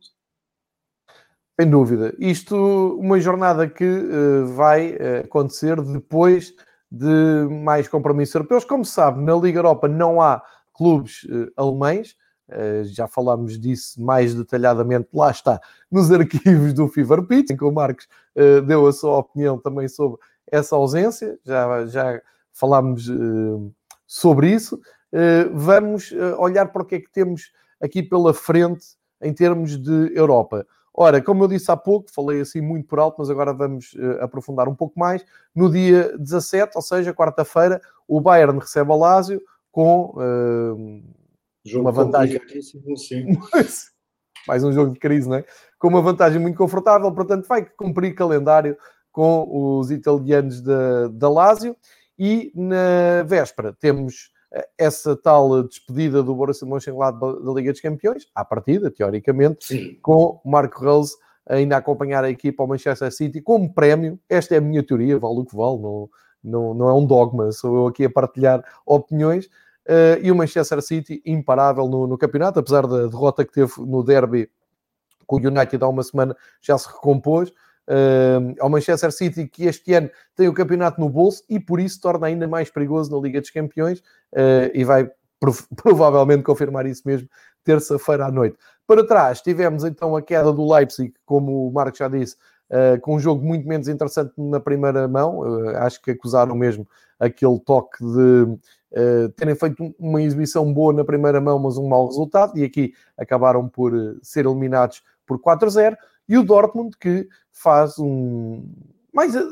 Speaker 1: Sem dúvida. Isto, uma jornada que uh, vai uh, acontecer depois de mais compromissos europeus. Como se sabe, na Liga Europa não há clubes uh, alemães, uh, já falámos disso mais detalhadamente, lá está, nos arquivos do Fever Pitch, em que o Marcos uh, deu a sua opinião também sobre essa ausência, já, já falámos sobre isso. vamos olhar para o que é que temos aqui pela frente em termos de Europa. Ora, como eu disse há pouco, falei assim muito por alto, mas agora vamos uh, aprofundar um pouco mais. No dia 17, ou seja, quarta-feira, o Bayern recebe a Lazio, com uh, uma vantagem. Mais um jogo de crise, não é? Com uma vantagem muito confortável, portanto, vai cumprir calendário com os italianos da, da Lazio. E na véspera temos eh, essa tal despedida do Borussia Mönchengladbach da Liga dos Campeões, à partida, teoricamente, Sim. com Marco Rose ainda a acompanhar a equipa ao Manchester City como prémio. Esta é a minha teoria, vale o que vale, não, não, não é um dogma, sou eu aqui a partilhar opiniões. Uh, e o Manchester City imparável no, no, campeonato, apesar da derrota que teve no derby com o United há uma semana, já se recompôs. Uh, ao Manchester City, que este ano tem o campeonato no bolso e por isso torna ainda mais perigoso na Liga dos Campeões uh, e vai prov provavelmente confirmar isso mesmo terça-feira à noite. Para trás, tivemos então a queda do Leipzig, como o Marco já disse, uh, com um jogo muito menos interessante na primeira mão. acho que acusaram mesmo aquele toque de uh, terem feito uma exibição boa na primeira mão, mas um mau resultado, e aqui acabaram por uh, ser eliminados por 4-0. E o Dortmund, que faz um. Mas eh,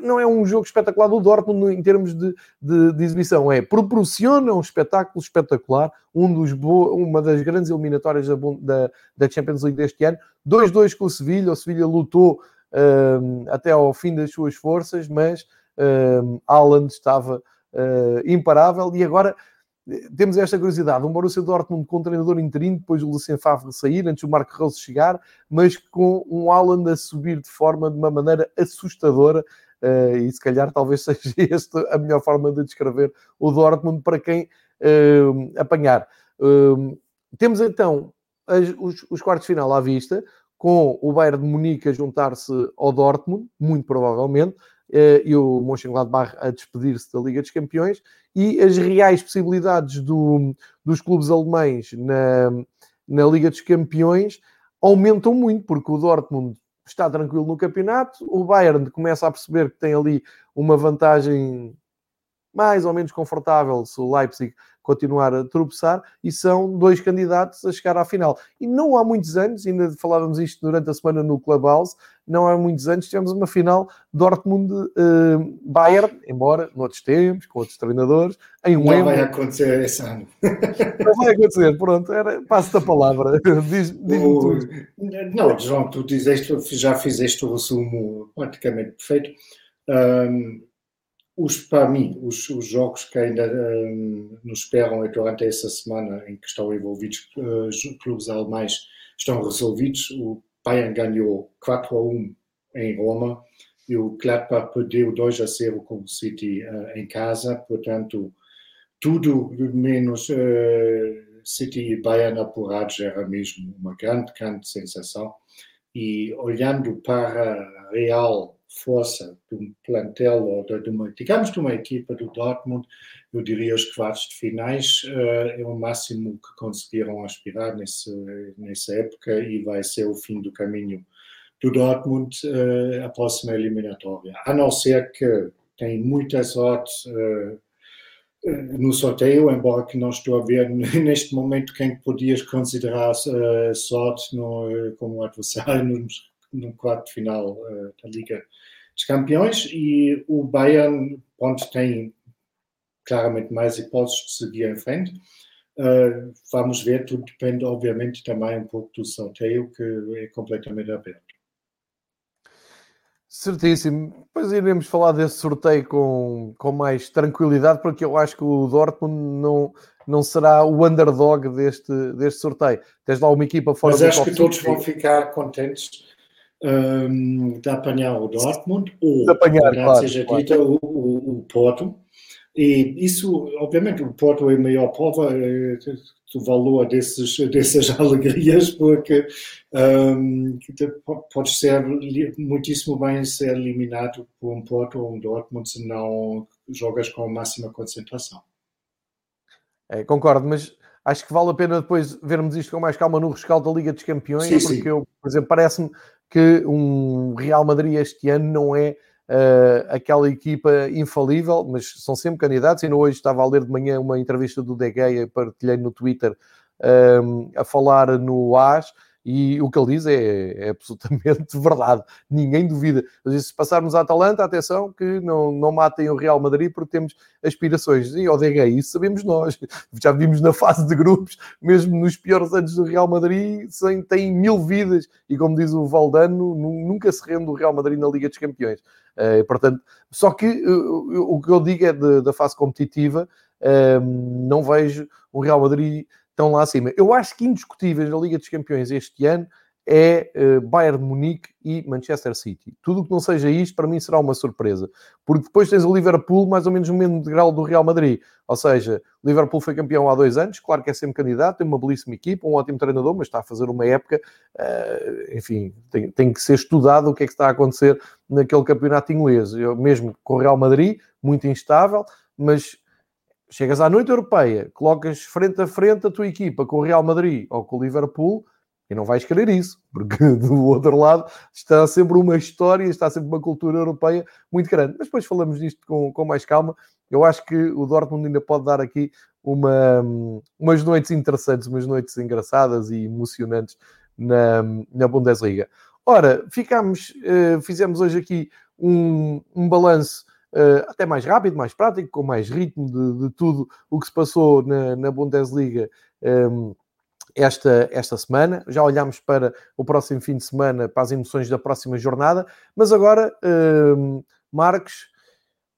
Speaker 1: não é um jogo espetacular do Dortmund em termos de, de, de exibição, é proporciona um espetáculo espetacular, um dos bo... uma das grandes eliminatórias da, da, da Champions League deste ano. 2-2 com o Sevilha, o Sevilha lutou uh, até ao fim das suas forças, mas Haaland estava uh, imparável. E agora eh, temos esta curiosidade: um Borussia Dortmund com um treinador interino, depois o Lucien Favre sair, antes o Marco Rose chegar, mas com um Haaland a subir de forma de uma maneira assustadora. Uh, e se calhar talvez seja esta a melhor forma de descrever o Dortmund para quem uh, apanhar. Uh, temos então as, os, os, quartos de final à vista, com o Bayern de Munique a juntar-se ao Dortmund, muito provavelmente, eh, e o Mönchengladbach a despedir-se da Liga dos Campeões e as reais possibilidades do, dos clubes alemães na, na Liga dos Campeões aumentam muito, porque o Dortmund está tranquilo no campeonato, o Bayern começa a perceber que tem ali uma vantagem mais ou menos confortável se o Leipzig continuar a tropeçar e são dois candidatos a chegar à final. E não há muitos anos, ainda falávamos isto durante a semana no Clubhouse, não há muitos anos tivemos uma final Dortmund-Bayern, uh, embora noutros tempos, com outros treinadores, em
Speaker 2: um Não vai acontecer esse ano.
Speaker 1: Não vai acontecer, pronto, era, passo a palavra. Diz, diz o,
Speaker 2: não, João, tu dizeste, já fizeste o resumo praticamente perfeito. Um, os, para mim, os, os jogos que ainda um, nos esperam durante essa semana em que estão envolvidos uh, clubes alemães estão resolvidos. O Bayern ganhou 4 a 1 em Roma e o Gladbach perdeu 2 a 0 com o City uh, em casa. Portanto, tudo menos uh, City e Bayern apurados era mesmo uma grande, grande sensação. E olhando para Real força de um plantel ou de, uma, digamos, de uma equipa do Dortmund, eu diria os quartos de finais uh, é o máximo que conseguiram aspirar nesse, nessa época e vai ser o fim do caminho do Dortmund uh, a próxima eliminatória. A não ser que tem muita sorte uh, no sorteio, embora que não estou a ver neste momento quem podias considerar sorte no, como adversário no, no quarto final da Liga dos Campeões e o Bayern pronto, tem claramente mais hipóteses de seguir em frente. Uh, vamos ver, tudo depende, obviamente, também um pouco do sorteio, que é completamente aberto.
Speaker 1: Certíssimo. Depois iremos falar desse sorteio com, com mais tranquilidade, porque eu acho que o Dortmund não, não será o underdog deste, deste sorteio. Tens lá uma equipa fora
Speaker 2: Mas acho que todos vão ficar contentes um, de apanhar o Dortmund ou,
Speaker 1: de apanhar, claro,
Speaker 2: seja claro. dita, o, o, o, Porto. E isso, obviamente, o Porto é a maior prova é, do valor desses, dessas alegrias, porque um, pode ser muitíssimo bem ser eliminado por um Porto ou um Dortmund se não jogas com a máxima concentração.
Speaker 1: É, concordo, mas acho que vale a pena depois vermos isto com mais calma no rescaldo da Liga dos Campeões, sim, porque sim. eu, por exemplo, parece-me que um Real Madrid este ano não é uh, aquela equipa infalível, mas são sempre candidatos. E hoje estava a ler de manhã uma entrevista do De Gea, partilhei no Twitter, um, a falar no AS e o que ele diz é, é absolutamente verdade, ninguém duvida. Mas se passarmos a Atalanta, atenção, que não, não matem o Real Madrid porque temos aspirações. E o DG, isso sabemos nós. Já vimos na fase de grupos, mesmo nos piores anos do Real Madrid, sem, tem mil vidas. E como diz o Valdano, nunca se rende o Real Madrid na Liga dos Campeões. Uh, portanto, só que uh, o que eu digo é de, da fase competitiva, uh, não vejo o Real Madrid estão lá acima. Eu acho que indiscutíveis na Liga dos Campeões este ano é uh, Bayern Munique e Manchester City. Tudo o que não seja isto, para mim, será uma surpresa. Porque depois tens o Liverpool mais ou menos no mesmo grau do Real Madrid. Ou seja, o Liverpool foi campeão há dois anos, claro que é sempre candidato, tem uma belíssima equipa, um ótimo treinador, mas está a fazer uma época, uh, enfim, tem, tem, que ser estudado o que é que está a acontecer naquele campeonato inglês. Eu, mesmo com o Real Madrid, muito instável, mas chegas à noite europeia, colocas frente a frente a tua equipa com o Real Madrid ou com o Liverpool e não vais querer isso, porque do outro lado está sempre uma história, está sempre uma cultura europeia muito grande. Mas depois falamos disto com, com mais calma. Eu acho que o Dortmund ainda pode dar aqui uma, umas noites interessantes, umas noites engraçadas e emocionantes na, na Bundesliga. Ora, ficamos, uh, fizemos hoje aqui um, um balanço até mais rápido, mais prático, com mais ritmo de, de tudo o que se passou na, na Bundesliga um, ehm, esta, esta semana. Já olhámos para o próximo fim de semana, para as emoções da próxima jornada, mas agora, ehm, Marcos,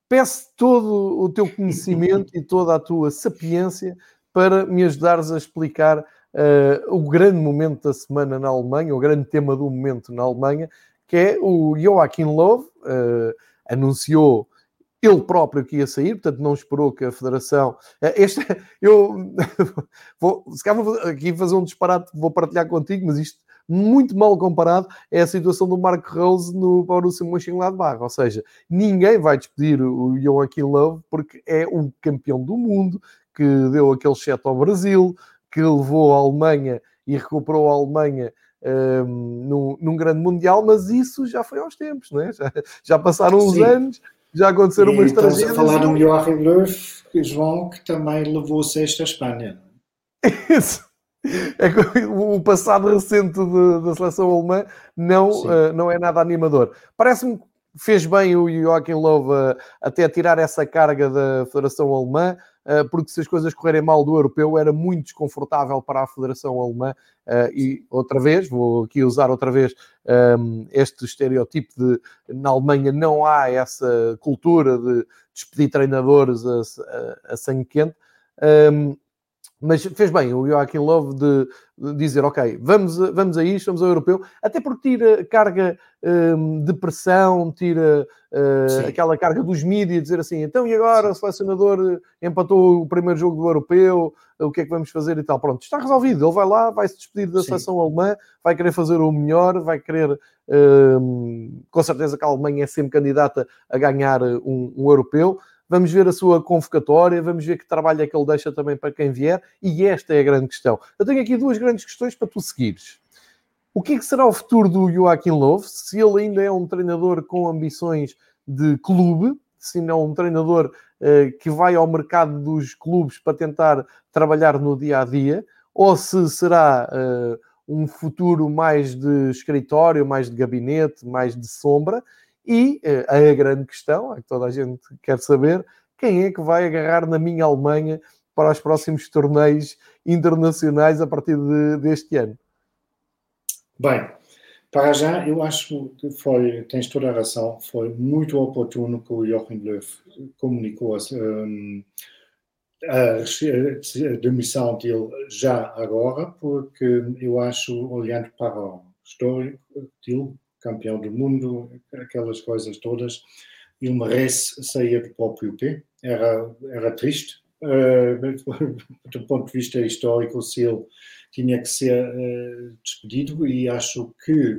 Speaker 1: peço todo o teu conhecimento e toda a tua sapiência para me ajudares a explicar uh, o grande momento da semana na Alemanha, o grande tema do momento na Alemanha, que é o Joachim Löw, uh, anunciou ele próprio que ia sair, portanto não esperou que a Federação. Eh, este, eu vou, se calhar vou aqui fazer um disparate, vou partilhar contigo, mas isto muito mal comparado é a situação do Mark Rose no Borussia Mönchengladbach, ou seja, ninguém vai despedir o Joaquim Love porque é o campeão do mundo que deu aquele cheto ao Brasil, que levou a Alemanha e recuperou a Alemanha um, ehm, num, num, grande mundial, mas isso já foi aos tempos, não é? já, já passaram uns Sim. anos já aconteceram umas tragédias.
Speaker 2: Estamos a falar do Joachim Löw, João, que também levou sexta à Espanha.
Speaker 1: Isso. É que o passado recente de, da seleção alemã não, uh, não é nada animador. Parece-me que fez bem o Joachim Löw uh, até tirar essa carga da Federação Alemã, porque se as coisas correrem mal do europeu era muito desconfortável para a Federação Alemã. e outra vez, vou aqui usar outra vez este estereotipo de na Alemanha não há essa cultura de despedir treinadores a, a, a sangue quente. Mas fez bem o Joaquim Love de, dizer, ok, vamos, vamos a isto, vamos ao europeu, até porque tira carga um, de pressão, tira uh, aquela carga dos mídias, dizer assim, então e agora Sim. o selecionador empatou o primeiro jogo do europeu, o que é que vamos fazer e tal. Pronto, está resolvido, ele vai lá, vai se despedir da Sim. seleção alemã, vai querer fazer o melhor, vai querer, um, com certeza que a Alemanha é sempre candidata a ganhar um, um europeu, vamos ver a sua convocatória, vamos ver que trabalho é que ele deixa também para quem vier, e esta é a grande questão. Eu tenho aqui duas grandes questões para tu seguires. O que, é que será o futuro do Joaquim Löw? Se ele ainda é um treinador com ambições de clube, se não um treinador uh, que vai ao mercado dos clubes para tentar trabalhar no dia a dia, ou se será uh, um futuro mais de escritório, mais de gabinete, mais de sombra, e uh, a grande questão, é que toda a gente quer saber, quem é que vai agarrar na minha Alemanha para os próximos torneios internacionais a partir de, deste ano?
Speaker 2: Bem, para já, eu acho que foi, tens toda a razão, foi muito oportuno que o Joachim Löw comunicou a demissão dele já agora, porque eu acho, olhando para o histórico dele, campeão do mundo, aquelas coisas todas. Ele merece sair do próprio pé. Era, era triste, uh, do ponto de vista histórico, se ele tinha que ser uh, despedido, e acho que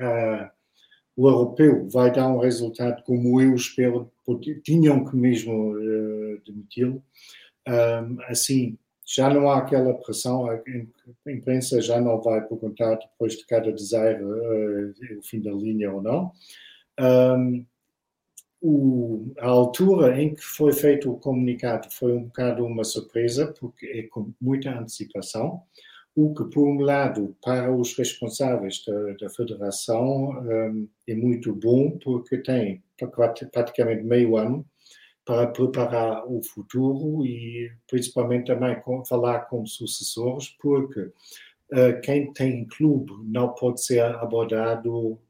Speaker 2: uh, o europeu vai dar um resultado como eu espero, tinham que mesmo demiti-lo. Assim, já não há aquela pressão, a imprensa já não vai perguntar depois de cada desaire uh, o fim da linha ou não. Um, o, a altura em que foi feito o comunicado foi um bocado uma surpresa, porque é com muita antecipação, o que, por um lado, para os responsáveis da, da federação um, é muito bom, porque tem praticamente meio ano para preparar o futuro e principalmente também com, falar com sucessores, porque uh, quem tem clube não pode ser abordado uh,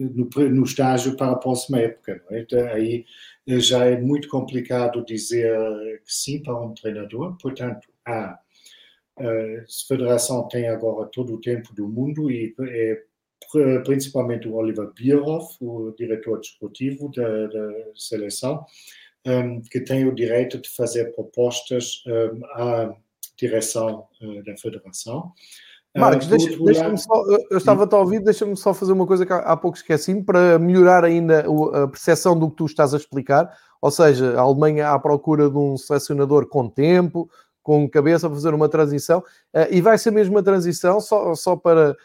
Speaker 2: no, no, estágio para a próxima época. É? Então, aí já é muito complicado dizer que sim para um treinador, portanto, a, a federação tem agora todo o tempo do mundo e é principalmente o Oliver Bierhoff, o diretor desportivo da, da seleção, um, que tem o direito de fazer propostas um, à direção uh, da federação.
Speaker 1: Marcos, deixa, deixa só, eu estava a ouvir, deixa-me só fazer uma coisa que há pouco esqueci para melhorar ainda a percepção do que tu estás a explicar. Ou seja, a Alemanha à procura de um selecionador com tempo, com cabeça para fazer uma transição. Uh, e vai ser mesmo uma transição, só, só para uh,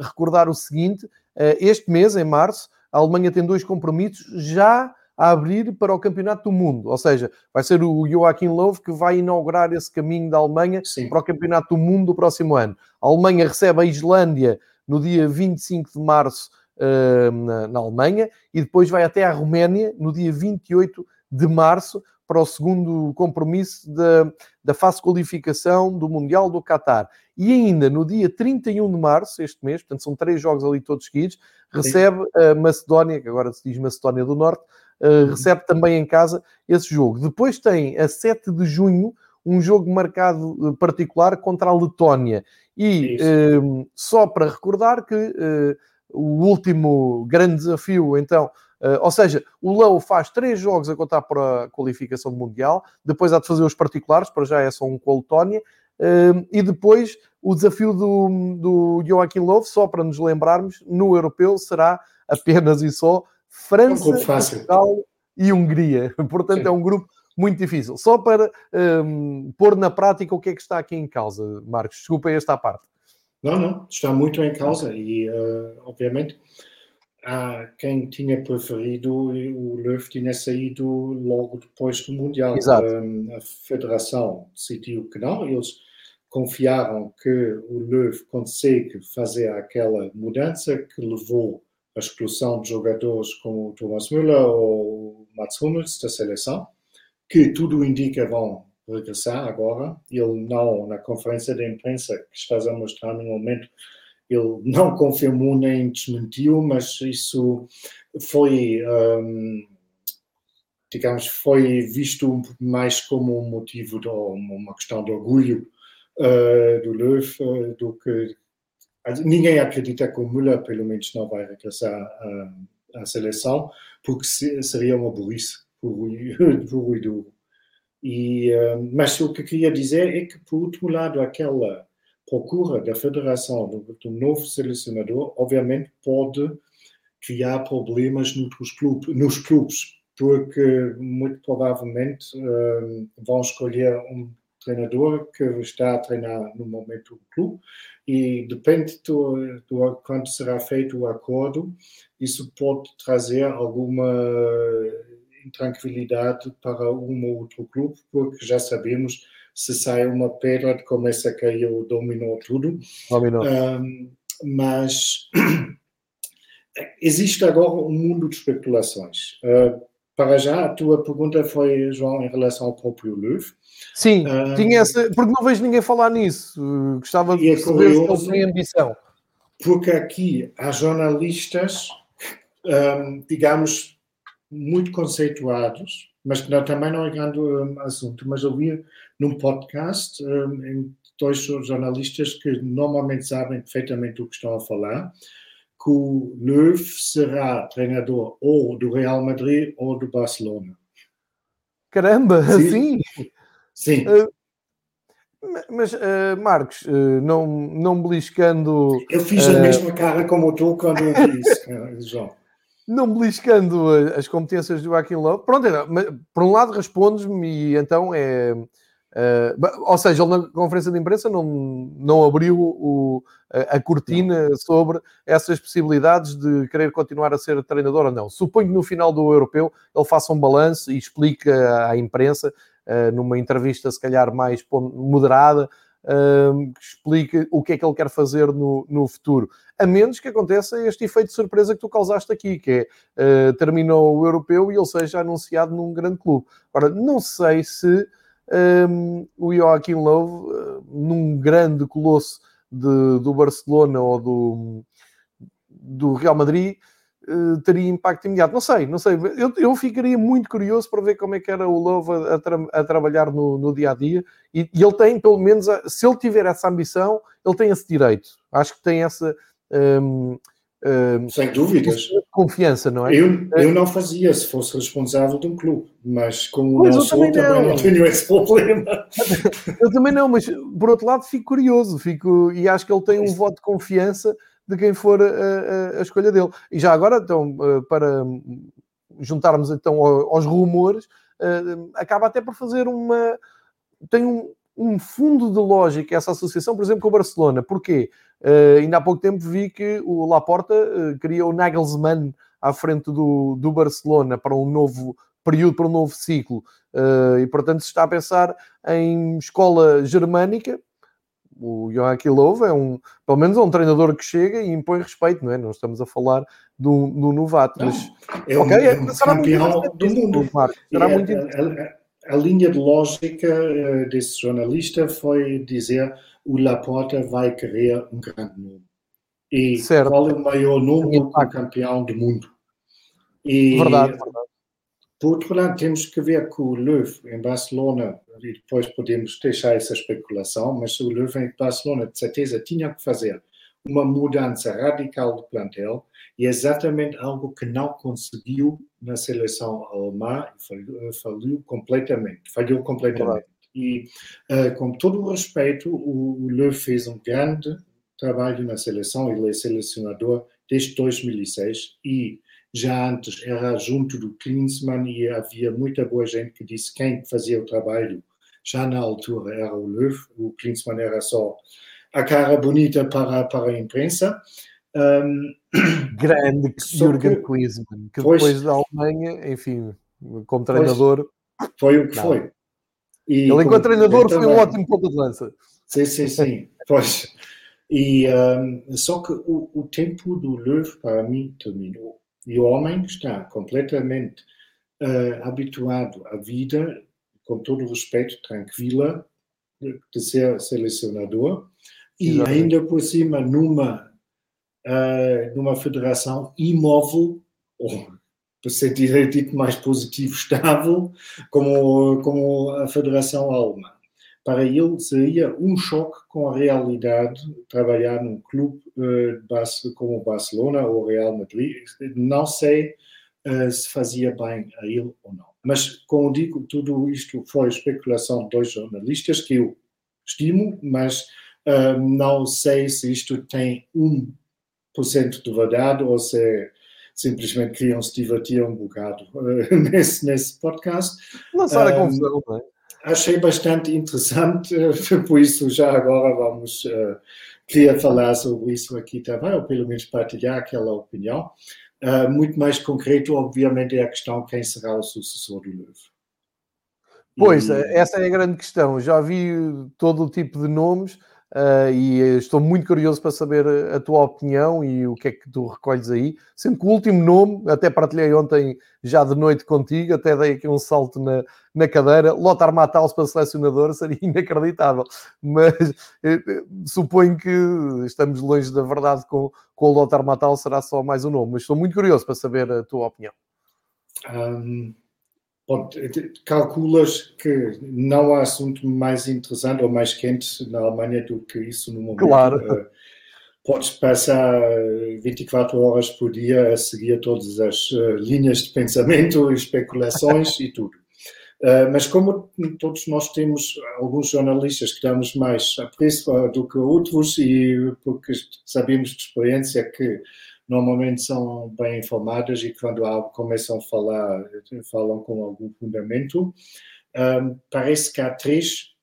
Speaker 1: recordar o seguinte: uh, este mês, em março, a Alemanha tem dois compromissos já a abrir para o Campeonato do Mundo. Ou seja, vai ser o Joachim Löw que vai inaugurar esse caminho da Alemanha Sim. para o Campeonato do Mundo do próximo ano. A Alemanha recebe a Islândia no dia 25 de março na, na Alemanha e depois vai até a Roménia no dia 28 de março para o segundo compromisso da, da fase de qualificação do Mundial do Qatar. E ainda no dia 31 de março, este mês, portanto são três jogos ali todos seguidos, recebe a Macedónia, que agora se diz Macedónia do Norte, uh, recebe também em casa esse jogo. Depois tem a 7 de junho um jogo marcado eh, particular contra a Letónia. E uh, só para recordar que uh, o último grande desafio, então, Uh, ou seja, o Low faz três jogos a contar para a qualificação do Mundial, depois há de fazer os particulares, para já é só um com a Letónia, uh, e depois o desafio do, do Joaquim Lowe, só para nos lembrarmos, no europeu será apenas e só França, um Portugal e Hungria. Portanto, Sim. é um grupo muito difícil. Só para um, pôr na prática o que é que está aqui em causa, Marcos. Desculpa esta parte.
Speaker 2: Não, não, está muito em causa e, uh, obviamente, há quem tinha preferido o Löw tinha saído logo depois do Mundial.
Speaker 1: Exato.
Speaker 2: a federação decidiu que não, eles confiaram que o Löw consegue fazer aquela mudança que levou à exclusão de jogadores como o Thomas Müller ou Mats Hummels da seleção, que tudo indica vão regressar agora. Ele não, na conferência de imprensa que estás a mostrar no momento, ele não confirmou nem desmentiu, mas isso foi, um, digamos, foi visto mais como um motivo, de, uma questão de orgulho uh, do Löw uh, do que. Ninguém acredita que o Müller, pelo menos, não vai regressar à, à seleção, porque seria uma burrice por o Edu. E, uh, mas o que queria dizer é que, por outro lado, aquela procura da federação do, do novo selecionador, obviamente pode criar problemas nos clubes, nos clubes porque muito provavelmente uh, vão escolher um treinador que está a treinar no momento do clube e depende do, do será feito o acordo, isso pode trazer alguma intranquilidade para um ou outro clube, porque já sabemos se sai uma pedra começa a cair o dominó tudo. Dominó. Um, mas existe agora um mundo de especulações. Uh, para já, a tua pergunta foi, João, em relação ao próprio Löw.
Speaker 1: Sim, uh, tinha essa, porque não vejo ninguém falar nisso. Gostava de é saber se ele tem ambição.
Speaker 2: Porque aqui há jornalistas, um, digamos, muito conceituados, mas que não, também não é grande um, assunto. Mas eu vi num podcast um, em dois jornalistas que normalmente sabem perfeitamente o que estão a falar, que o Löw será treinador ou do Real Madrid ou do Barcelona.
Speaker 1: Caramba, Sim. assim?
Speaker 2: Sim. Uh,
Speaker 1: mas, uh, Marcos, uh, não, não beliscando.
Speaker 2: Eu fiz a mesma cara como tu quando eu disse, João
Speaker 1: não beliscando as competências do Joaquim Love, pronto, por um lado respondes-me e então é. Uh, ou seja, ele na conferência de imprensa não, não abriu o, a, a cortina não. sobre essas possibilidades de querer continuar a ser treinador ou não. Suponho que no final do europeu ele faça um balanço e explica à imprensa, uh, numa entrevista se calhar mais moderada, que explique o que é que ele quer fazer no, no futuro. A menos que aconteça este efeito de surpresa que tu causaste aqui, que é uh, terminou o europeu e ele seja anunciado num grande clube. Ora, não sei se um, o Joaquim Love, uh, num grande colosso de, do Barcelona ou do, do Real Madrid, Uh, teria impacto imediato. Não sei, não sei. Eu, eu ficaria muito curioso para ver como é que era o Love a, a, tra a trabalhar no, no, dia a dia. E, e, ele tem, pelo menos, se ele tiver essa ambição, ele tem esse direito. Acho que tem essa. Um,
Speaker 2: Sem dúvidas.
Speaker 1: Confiança, não é?
Speaker 2: Eu, eu não fazia se fosse responsável de um clube, mas como pois, não sou, também, também não. não tenho esse problema.
Speaker 1: eu também não, mas por outro lado fico curioso fico, e acho que ele tem um voto de confiança de quem for a, a, a escolha dele. E já agora, então, eh, para juntarmos então aos rumores, eh, acaba até por fazer uma. tem um, um fundo de lógica essa associação, por exemplo, com o Barcelona. Porquê? Uh, ainda há pouco tempo vi que o Laporta uh, queria o Nagelsmann à frente do, do Barcelona para um novo período, para um novo ciclo. Uh, e, portanto, se está a pensar em escola germânica, o Joachim Löw é um, pelo menos é um treinador que chega e impõe respeito, não é? Não estamos a falar do, do novato,
Speaker 2: não, mas é um, okay, é um campeão do mundo. Será muito a, a, a, linha de lógica uh, desse jornalista foi dizer o Laporta vai querer um grande nome. E certo. qual é o maior nome do campeão do mundo?
Speaker 1: E, verdade, verdade.
Speaker 2: Por outro lado, temos que ver que o Löw em Barcelona, e depois podemos deixar essa especulação, mas o Löw em Barcelona, de certeza, tinha que fazer uma mudança radical do plantel e exatamente algo que não conseguiu na seleção alemã e falhou, completamente. Falhou completamente. E, uh, com todo o respeito, o, o Löw fez um grande trabalho na seleção, ele é selecionador desde 2006 e já antes era junto do Klinsmann e havia muita boa gente que disse quem fazia o trabalho já na altura era o Löw, o Klinsmann era só a cara bonita para, para a imprensa.
Speaker 1: Um, Grande Jürgen Klinsmann, que pois, depois da Alemanha, enfim, como treinador.
Speaker 2: Foi o que não. foi.
Speaker 1: E Ele, enquanto treinador, foi um ótimo ponto de lança.
Speaker 2: Sim, sim, sim. pois. E, um, só que o, o, tempo do Löw, para mim, terminou. E o homem está completamente uh, habituado à vida, com todo o respeito, tranquila, de, de ser selecionador. E Exatamente. ainda por cima, numa, uh, numa federação imóvel, ou para ser dito mais positivo, estável, como, como a Federação Alemã para ele seria um choque com a realidade trabalhar num clube uh, como o Barcelona ou o Real Madrid. Não sei uh, se fazia bem a ele ou não. Mas, como digo, tudo isto foi especulação de dois jornalistas que eu estimo, mas uh, não sei se isto tem 1% de verdade ou se simplesmente queriam se divertir um bocado nesse, nesse podcast.
Speaker 1: Lançar a confusão, não é?
Speaker 2: achei bastante interessante, por isso já agora vamos, uh, queria falar sobre isso aqui também, ou pelo menos partilhar aquela opinião. Uh, muito mais concreto, obviamente, é a questão quem será o sucessor do Löw.
Speaker 1: Pois, e... essa é a grande questão. Já vi todo o tipo de nomes, Uh, e estou muito curioso para saber a tua opinião e o que é que tu recolhes aí. Sendo que o último nome, até partilhei ontem já de noite contigo, até dei aqui um salto na, na cadeira. Lothar Matthaus para selecionador seria inacreditável, mas eh, suponho que estamos longe da verdade com, com o Lothar Matthaus, será só mais um nome. Mas estou muito curioso para saber a tua opinião.
Speaker 2: Um, Bom, calculas que não há assunto mais interessante ou mais quente na Alemanha do que isso no momento.
Speaker 1: Claro. Uh,
Speaker 2: podes passar 24 horas por dia a seguir todas as uh, linhas de pensamento, especulações e tudo. Mas como todos nós temos alguns jornalistas que damos mais apreço do que outros e porque sabemos de experiência que normalmente são bem informadas e quando começam a falar, falam com algum fundamento. Um, parece que há três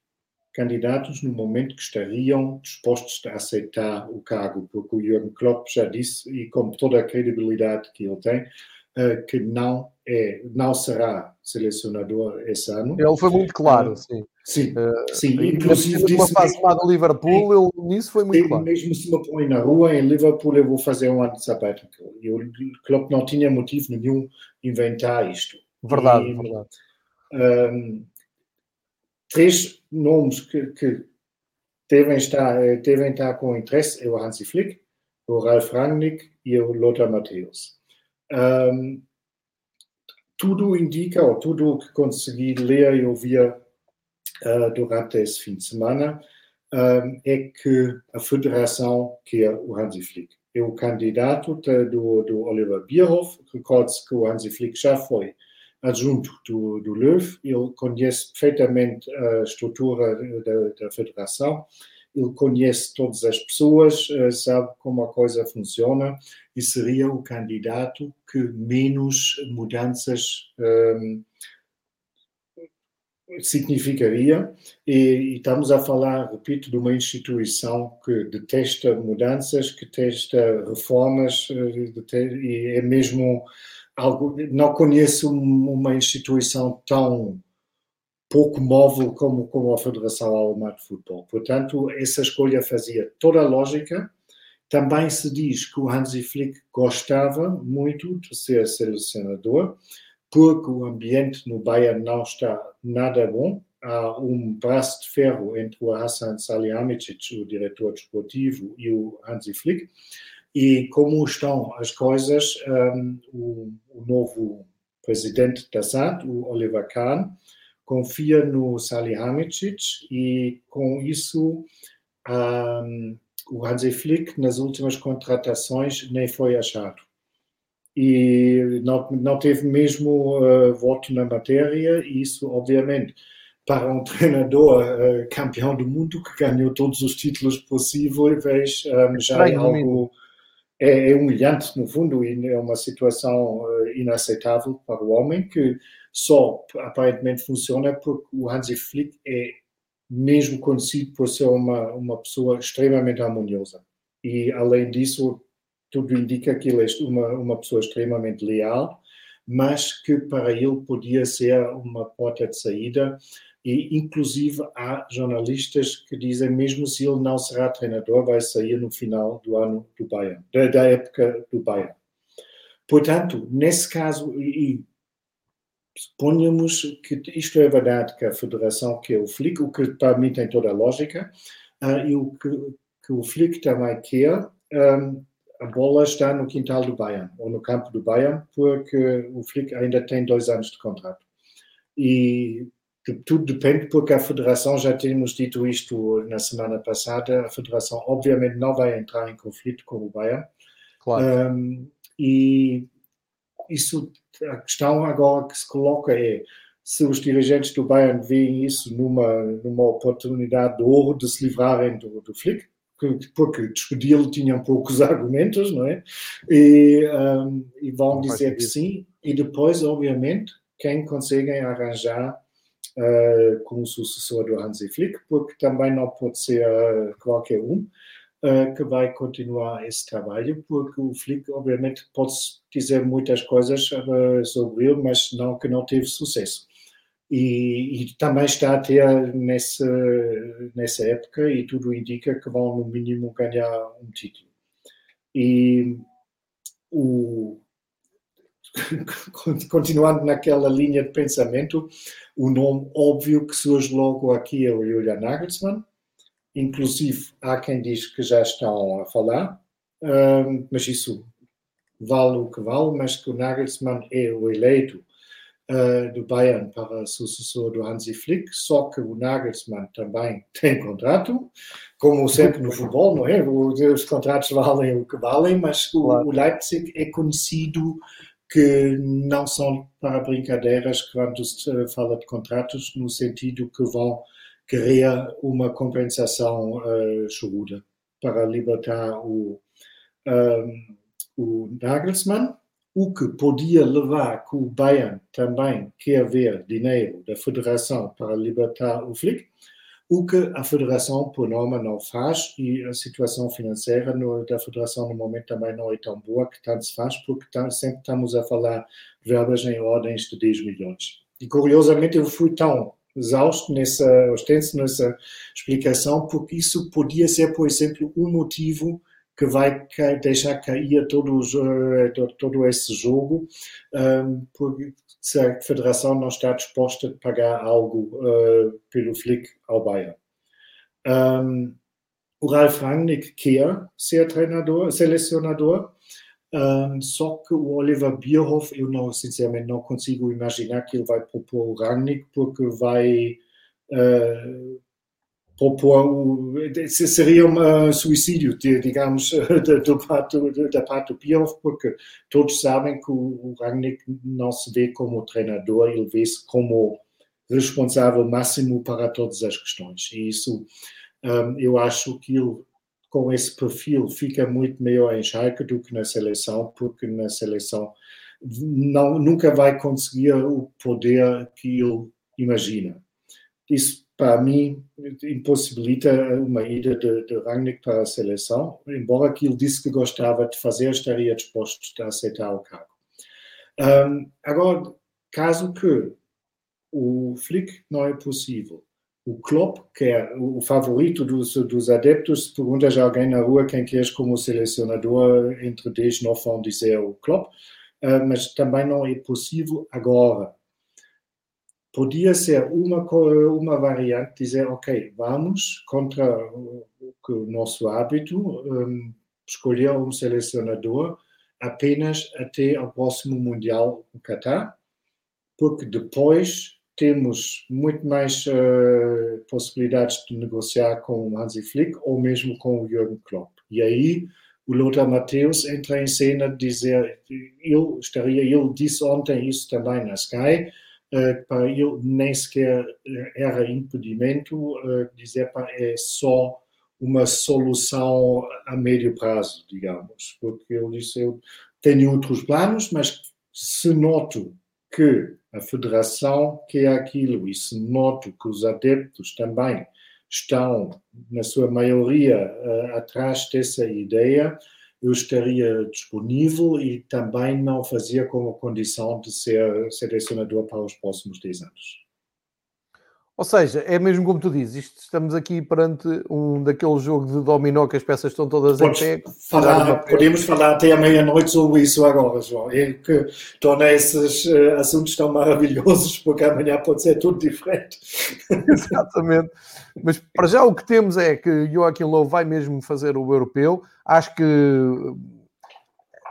Speaker 2: candidatos no momento que estariam dispostos a aceitar o cargo, porque o Jürgen Klopp já disse, e com toda a credibilidade que ele tem, uh, que não, é, não será selecionador esse ano.
Speaker 1: Ele foi muito claro, uh, sim.
Speaker 2: Sim, uh, sim. Inclusive
Speaker 1: disse... Uma fase chamada Liverpool, ele nisso foi muito claro.
Speaker 2: Mesmo se me põe na rua, em Liverpool eu vou fazer um ano sabático. E o Klopp não tinha motivo nenhum inventar isto.
Speaker 1: Verdade, e, verdade.
Speaker 2: Um, três nomes que, que devem, estar, eh, devem estar com interesse é o Hansi Flick, o Ralf Rangnick e o Lothar Matthäus. Um, tudo indica, ou tudo o que consegui ler e ouvir uh, durante esse fim de semana, uh, é que a federação quer o Hansi Flick. É o candidato de, do, do Oliver Bierhoff, recorde-se que o Hansi Flick já foi adjunto do, do Löw, ele conhece perfeitamente a estrutura da, da federação, ele conhece todas as pessoas, uh, sabe como a coisa funciona e seria o candidato que menos mudanças um, significaria, e, e, estamos a falar, repito, de uma instituição que detesta mudanças, que detesta reformas, eh, e é mesmo algo. Não conheço uma instituição tão pouco móvel como, como a Federação Alemã de Futebol. Portanto, essa escolha fazia toda a lógica. Também se diz que o Hansi Flick gostava muito de ser selecionador, porque o ambiente no Bayern não está nada bom. Há um braço de ferro entre o Hassan Salihamidzic, o diretor desportivo, e o Hansi Flick. E como estão as coisas, um, o, o, novo presidente da SAD, o Oliver Kahn, confia no Salihamidzic e com isso um, o Hansi Flick nas últimas contratações nem foi achado. E não, não teve mesmo uh, voto na matéria, e isso, obviamente, para um treinador uh, campeão do mundo que ganhou todos os títulos possíveis, um, já é algo é, é, humilhante, no fundo, e é uma situação uh, inaceitável para o homem que só aparentemente funciona porque o Hansi Flick é mesmo conhecido por ser uma, uma pessoa extremamente harmoniosa. E, além disso, tudo indica que ele é uma, uma pessoa extremamente leal, mas que para ele podia ser uma porta de saída e inclusive há jornalistas que dizem mesmo se ele não será treinador vai sair no final do ano do Bayern, da, da época do Bayern. Portanto, nesse caso, e, suponhamos que isto é verdade, que a federação, que é o Flick, o que para mim tem toda a lógica, uh, e o que, que, o Flick também quer, um, a bola está no quintal do Bayern, ou no campo do Bayern, porque o Flick ainda tem dois anos de contrato. E tudo depende, porque a federação, já temos dito isto na semana passada, a federação obviamente não vai entrar em conflito com o Bayern. Claro. Um, e isso, a questão agora que se coloca é se os dirigentes do Bayern veem isso numa, numa oportunidade de ouro de se livrarem do, do Flick, porque despedi-lo tinham poucos argumentos, não é? E, um, e vão dizer que sim, e depois, obviamente, quem conseguem arranjar uh, como sucessor do Hansi Flick, porque também não pode ser uh, qualquer um que vai continuar esse trabalho, porque o Flick, obviamente, pode dizer muitas coisas sobre ele, mas não que não teve sucesso. E, e, também está a ter nessa, nessa época, e tudo indica que vão, no mínimo, ganhar um título. E o, continuando naquela linha de pensamento, o nome óbvio que surge logo aqui é o Julian Nagelsmann. Inclusive, há quem diz que já estão a falar, mas isso vale o que vale, mas que o Nagelsmann é o eleito uh, do Bayern para sucessor do Hansi Flick, só que o Nagelsmann também tem contrato, como sempre no futebol, não é? Os contratos valem o que valem, mas o, o Leipzig é conhecido que não são para brincadeiras quando se fala de contratos, no sentido que vão querer uma compensação uh, choruda para libertar o, um, o Nagelsmann, o que podia levar que o Bayern também quer ver dinheiro da federação para libertar o Flick, o que a federação, por norma, não faz e a situação financeira no, da federação no momento também não é tão boa que tanto se faz, porque tá, sempre estamos a falar verbas em ordens de 10 milhões. E curiosamente eu fui tão exausto nessa, extenso nessa explicação, porque isso podia ser, por exemplo, um motivo que vai deixar cair todos, eh, todo esse jogo, um, porque se a federação não está disposta a pagar algo uh, pelo Flick ao Bayern. Um, o Ralf Rangnick quer ser treinador, selecionador, um, só que o Oliver Bierhoff, eu não, sinceramente não consigo imaginar que ele vai propor o Rangnick, porque vai uh, propor, seria um suicídio, digamos, da parte do Bierhoff, porque todos sabem que o, o Rangnick não se vê como treinador, ele vê-se como responsável máximo para todas as questões. E isso, um, eu acho que ele, com esse perfil, fica muito em Schalke do que na seleção, porque na seleção não, nunca vai conseguir o poder que ele imagina. Isso para mim, impossibilita uma ida de, de Rangnick para a seleção, embora que ele disse que gostava de fazer, estaria disposto a aceitar o cargo. Um, agora, caso que o Flick não é possível, o Klopp, que é o favorito dos, dos adeptos, perguntas a alguém na rua quem queres como selecionador, entre 10 não vão dizer o Klopp, uh, mas também não é possível agora. Podia ser uma, uma variante, dizer, ok, vamos contra o, o nosso hábito, um, escolher um selecionador apenas até ao próximo Mundial no Qatar, porque depois temos muito mais uh, possibilidades de negociar com o Hansi Flick ou mesmo com o Jürgen Klopp. E aí o Lothar Matthäus entra em cena dizer, eu estaria, ele disse ontem isso também na Sky, Uh, para ele nem sequer eh, era impedimento uh, dizer para é só uma solução a médio prazo, digamos, porque ele disse eu tenho outros planos, mas se noto que a federação quer aquilo e se noto que os adeptos também estão, na sua maioria, uh, atrás dessa ideia, eu estaria disponível e também não fazia como condição de ser selecionador para os próximos 10 anos.
Speaker 1: Ou seja, é mesmo como tu dizes, isto, estamos aqui perante um daquele jogo de dominó que as peças estão todas Podes em pé.
Speaker 2: Falar, podemos falar até à meia-noite sobre isso agora, João. É que torna esses uh, assuntos tão maravilhosos, porque amanhã pode ser tudo diferente.
Speaker 1: Exatamente. Mas para já o que temos é que Joaquim Lowe vai mesmo fazer o europeu. Acho que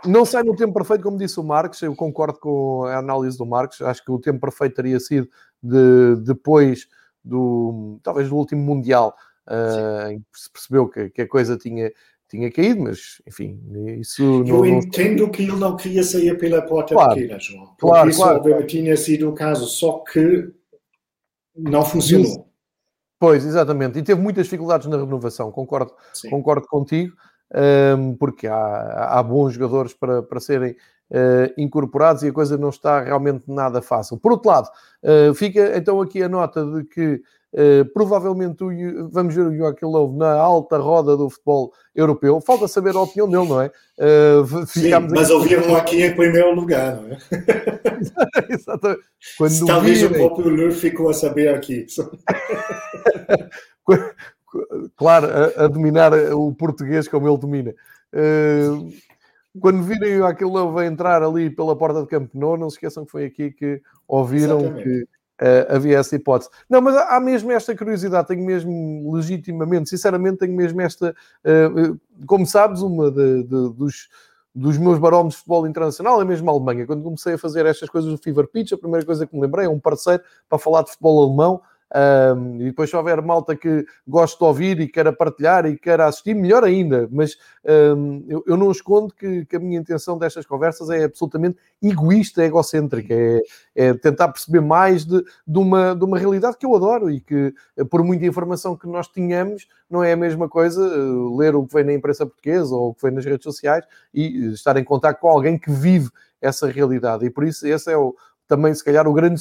Speaker 1: não sai no tempo perfeito, como disse o Marcos, eu concordo com a análise do Marcos, acho que o tempo perfeito teria sido de, depois do talvez do último Mundial, uh, em que se percebeu que, que, a coisa tinha, tinha caído, mas enfim, isso
Speaker 2: Eu entendo não... que ele não queria sair pela porta claro, pequena, João. Porque claro, isso claro. tinha sido o caso, só que não funcionou.
Speaker 1: Pois, exatamente, e teve muitas dificuldades na renovação, concordo, concordo contigo, um, porque há, há bons jogadores para, para serem uh, incorporados e a coisa não está realmente nada fácil. Por outro lado, uh, fica então aqui a nota de que Uh, provavelmente o, vamos ver o Joaquim Lowe na alta roda do futebol europeu. Falta saber a opinião dele, não é?
Speaker 2: Uh, Sim, mas ouviram aqui em primeiro lugar, não é?
Speaker 1: Exatamente.
Speaker 2: Quando Talvez virem... o próprio Lur ficou a saber aqui.
Speaker 1: claro, a, a, dominar o português como ele domina. Uh, quando virem aquele Love a entrar ali pela porta de Camp Nou, não se esqueçam que foi aqui que ouviram Exatamente. que uh, havia essa hipótese. Não, mas há mesmo esta curiosidade, tenho mesmo legitimamente, sinceramente, tenho mesmo esta, uh, como sabes, uma de, de, dos, dos meus barómetros de futebol internacional é mesmo a Alemanha. Quando comecei a fazer estas coisas do Fever Pitch, a primeira coisa que me lembrei é um parceiro para falar de futebol alemão um, e depois, se houver malta que goste de ouvir e queira partilhar e queira assistir, melhor ainda. Mas um, eu, eu, não escondo que, que, a minha intenção destas conversas é absolutamente egoísta, egocêntrica. É, é tentar perceber mais de, de, uma, de uma realidade que eu adoro e que, por muita informação que nós tenhamos, não é a mesma coisa uh, ler o que vem na imprensa portuguesa ou o que vem nas redes sociais e estar em contato com alguém que vive essa realidade. E por isso, esse é o, também, se calhar, o grande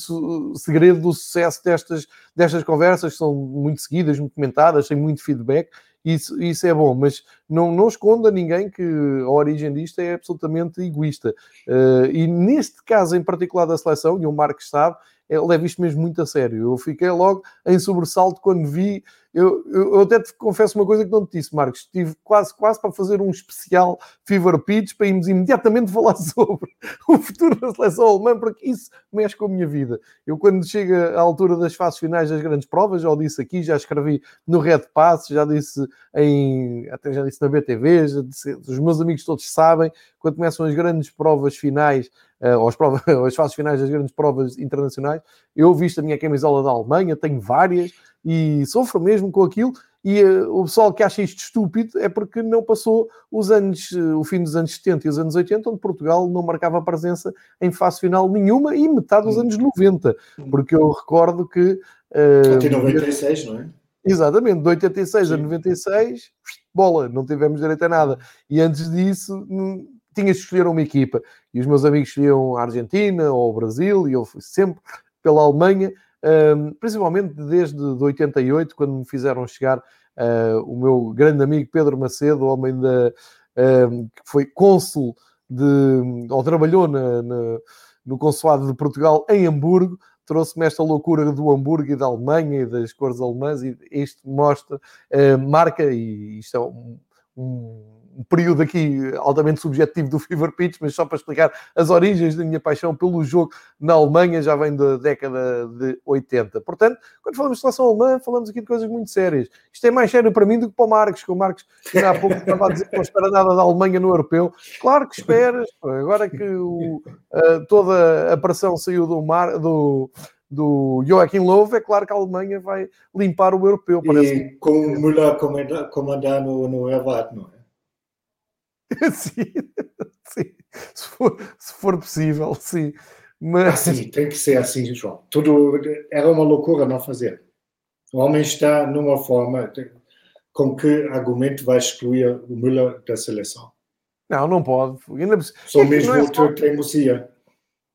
Speaker 1: segredo do sucesso destas, destas conversas, são muito seguidas, muito comentadas, têm muito feedback, isso, isso é bom, mas não, não esconda ninguém que a origem disto é absolutamente egoísta. Uh, e neste caso em particular da seleção, e o Marcos sabe, é, leva isto mesmo muito a sério. Eu fiquei logo em sobressalto quando vi eu, eu, até te confesso uma coisa que não te disse, Marcos. Estive quase, quase para fazer um especial Fever Pitch para irmos imediatamente falar sobre o futuro da seleção alemã, porque isso mexe com a minha vida. Eu, quando chega à altura das fases finais das grandes provas, já o disse aqui, já escrevi no Red Pass, já disse em. até já disse na BTV, já disse, os meus amigos todos sabem, quando começam as grandes provas finais uh, ou as, provas, as fases finais das grandes provas internacionais. Eu visto a minha camisola da Alemanha, tenho várias e sofro mesmo com aquilo. E uh, o pessoal que acha isto estúpido é porque não passou os anos, uh, o fim dos anos 70 e os anos 80, onde Portugal não marcava presença em fase final nenhuma e metade dos anos 90, porque eu recordo que.
Speaker 2: Uh, Até 96, não é?
Speaker 1: Exatamente, de 86 Sim. a 96, bola, não tivemos direito a nada. E antes disso, tinha de escolher uma equipa. E os meus amigos escolhiam a Argentina ou o Brasil, e eu fui sempre pela Alemanha, principalmente desde 88, quando me fizeram chegar uh, o meu grande amigo Pedro Macedo, homem da, que foi cônsul de, ou trabalhou na, na, no consulado de Portugal em Hamburgo, trouxe-me esta loucura do Hamburgo e da Alemanha e das cores alemãs, e isto mostra, uh, marca, e isto é um, um um período aqui altamente subjetivo do Fever Pitch, mas só para explicar as origens da minha paixão pelo jogo na Alemanha já vem da década de 80. Portanto, quando falamos de seleção alemã, falamos aqui de coisas muito sérias. Isto é mais sério para mim do que para o Marcos, que o Marcos ainda há pouco estava a dizer que não espera nada da Alemanha no europeu. Claro que esperas, agora que o, uh, toda a pressão saiu do mar, do, do Joachim Löw, é claro que a Alemanha vai limpar o europeu.
Speaker 2: Parece. E com o Müller comandar no, no não é?
Speaker 1: sim, sim. Se, for, se for possível, sim.
Speaker 2: Mas... Assim, tem que ser assim, João. Tudo era uma loucura não fazer. O homem está numa forma com que argumento vai excluir o Müller da seleção?
Speaker 1: Não, não pode.
Speaker 2: Só é mesmo é teimosia.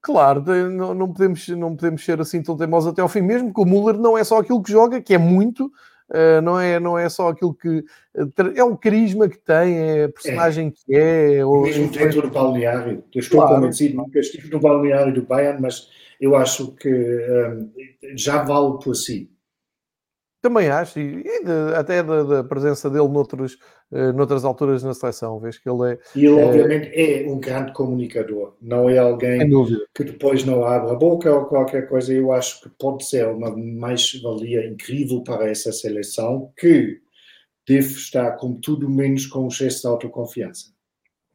Speaker 1: Claro, não, não, podemos, não podemos ser assim tão teimosos até ao fim, mesmo que o Müller não é só aquilo que joga, que é muito, não, é, não é só aquilo que. é o carisma que tem, é a personagem é. que é.
Speaker 2: Ou, Mesmo dentro do balneário. Eu estou claro. convencido, nunca estive no balneário do Bayern, mas eu acho que um, já vale por si.
Speaker 1: Também acho, e, de, até da, da, presença dele noutros, uh, noutras alturas na seleção, vês que ele é.
Speaker 2: E ele, é, obviamente, é um grande comunicador, não é alguém que depois não abre a boca ou qualquer coisa. Eu acho que pode ser uma mais-valia incrível para essa seleção que deve estar com tudo menos com um excesso de autoconfiança.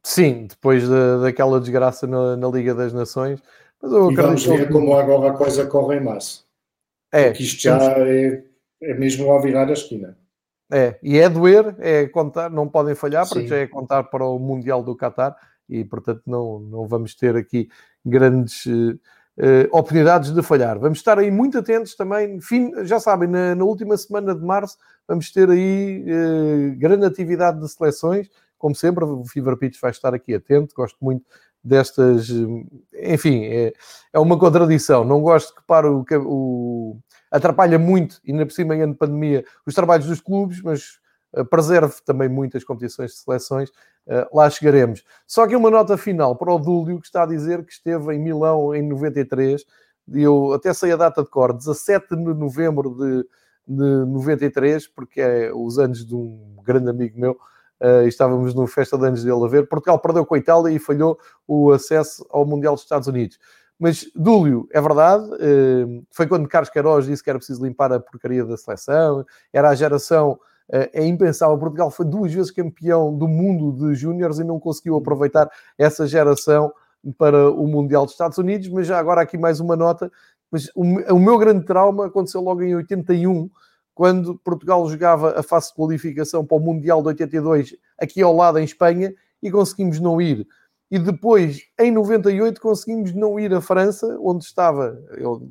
Speaker 1: Sim, depois da, daquela desgraça na, na Liga das Nações.
Speaker 2: Mas eu e vamos ver como agora a coisa corre em massa. É, Porque isto já é é mesmo ao virar a esquina.
Speaker 1: É, e é doer, é contar, não podem falhar, porque Sim. já é contar para o Mundial do Qatar e, portanto, não, não vamos ter aqui grandes uh, uh, oportunidades de falhar. Vamos estar aí muito atentos também, fim, já sabem, na, na, última semana de março vamos ter aí uh, grande atividade de seleções, como sempre, o Fever Pitch vai estar aqui atento, gosto muito destas, enfim, é, é uma contradição, não gosto que pare o, o atrapalha muito, ainda por cima em ano de pandemia, os trabalhos dos clubes, mas uh, preserve também muitas competições de seleções, uh, lá chegaremos. Só que uma nota final para o Dúlio, que está a dizer que esteve em Milão em 93, e eu até sei a data de cor, 17 de novembro de, de 93, porque é os anos de um grande amigo meu, Uh, estávamos no festa de anos dele a ver. Portugal perdeu com a Itália e falhou o acesso ao Mundial dos Estados Unidos. Mas, Dúlio, é verdade, eh, foi quando Carlos Queiroz disse que era preciso limpar a porcaria da seleção, era a geração, eh, é impensável, Portugal foi duas vezes campeão do mundo de júniores e não conseguiu aproveitar essa geração para o Mundial dos Estados Unidos, mas já agora aqui mais uma nota, mas o meu grande trauma aconteceu logo em 81, quando Portugal jogava a fase de qualificação para o Mundial de 82 aqui ao lado em Espanha e conseguimos não ir e depois, em 98, conseguimos não ir à França, onde estava,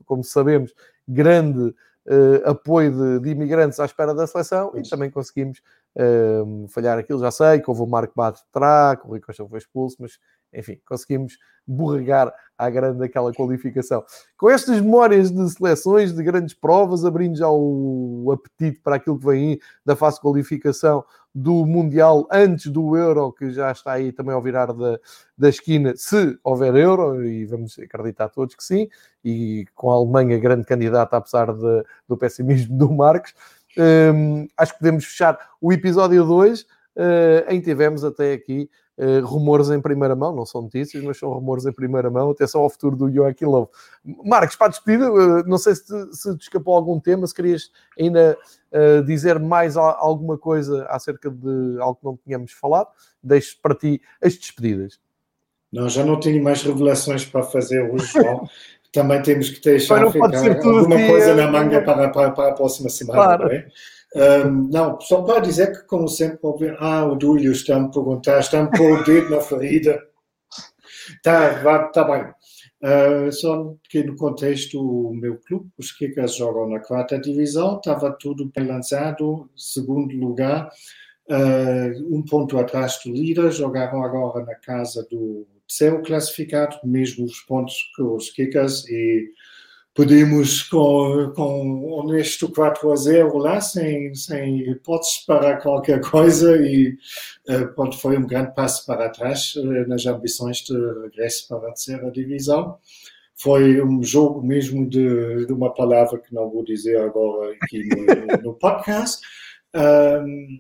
Speaker 1: como sabemos, grande uh, apoio de, de, imigrantes à espera da seleção, e também conseguimos uh, falhar aquilo. Já sei que houve o Marco Bate de que o Rui Costa foi expulso, mas enfim, conseguimos borregar à grande aquela qualificação. Com estas memórias de seleções, de grandes provas, abrindo já o apetite para aquilo que vem aí da fase de qualificação do Mundial antes do Euro, que já está aí também ao virar da, da esquina, se houver Euro, e vamos acreditar todos que sim, e com a Alemanha grande candidata, apesar de, do pessimismo do Marcos. Um, acho que podemos fechar o episódio 2, uh, em que tivemos até aqui Uh, rumores em primeira mão, não são notícias, mas são rumores em primeira mão. Atenção ao futuro do Joaquim Love. Marcos, para a despedida, uh, não sei se te, se te, escapou algum tema, se querias ainda uh, dizer mais a, alguma coisa acerca de algo que não tínhamos falado, deixo para ti as despedidas.
Speaker 2: Não, já não tenho mais revelações para fazer hoje, João. Também temos que deixar ficar alguma coisa na manga para, para, para a próxima semana, claro. Um, não, só para dizer que, como sempre, ah, o Dúlio está-me a perguntar, está-me pôr o dedo na ferida. Está tá bem. Uh, só que no contexto, o meu clube, os Kickers jogam na quarta divisão, estava tudo bem lançado, segundo lugar, uh, um ponto atrás do líder, jogaram agora na casa do terceiro classificado, mesmo os pontos que os Kickers, e podemos com, com honesto 4 a 0 lá, sem, sem hipóteses para qualquer coisa e uh, foi um grande passo para trás uh, nas ambições de regresso para a terceira divisão. Foi um jogo mesmo de, de uma palavra que não vou dizer agora aqui no, no podcast. Um,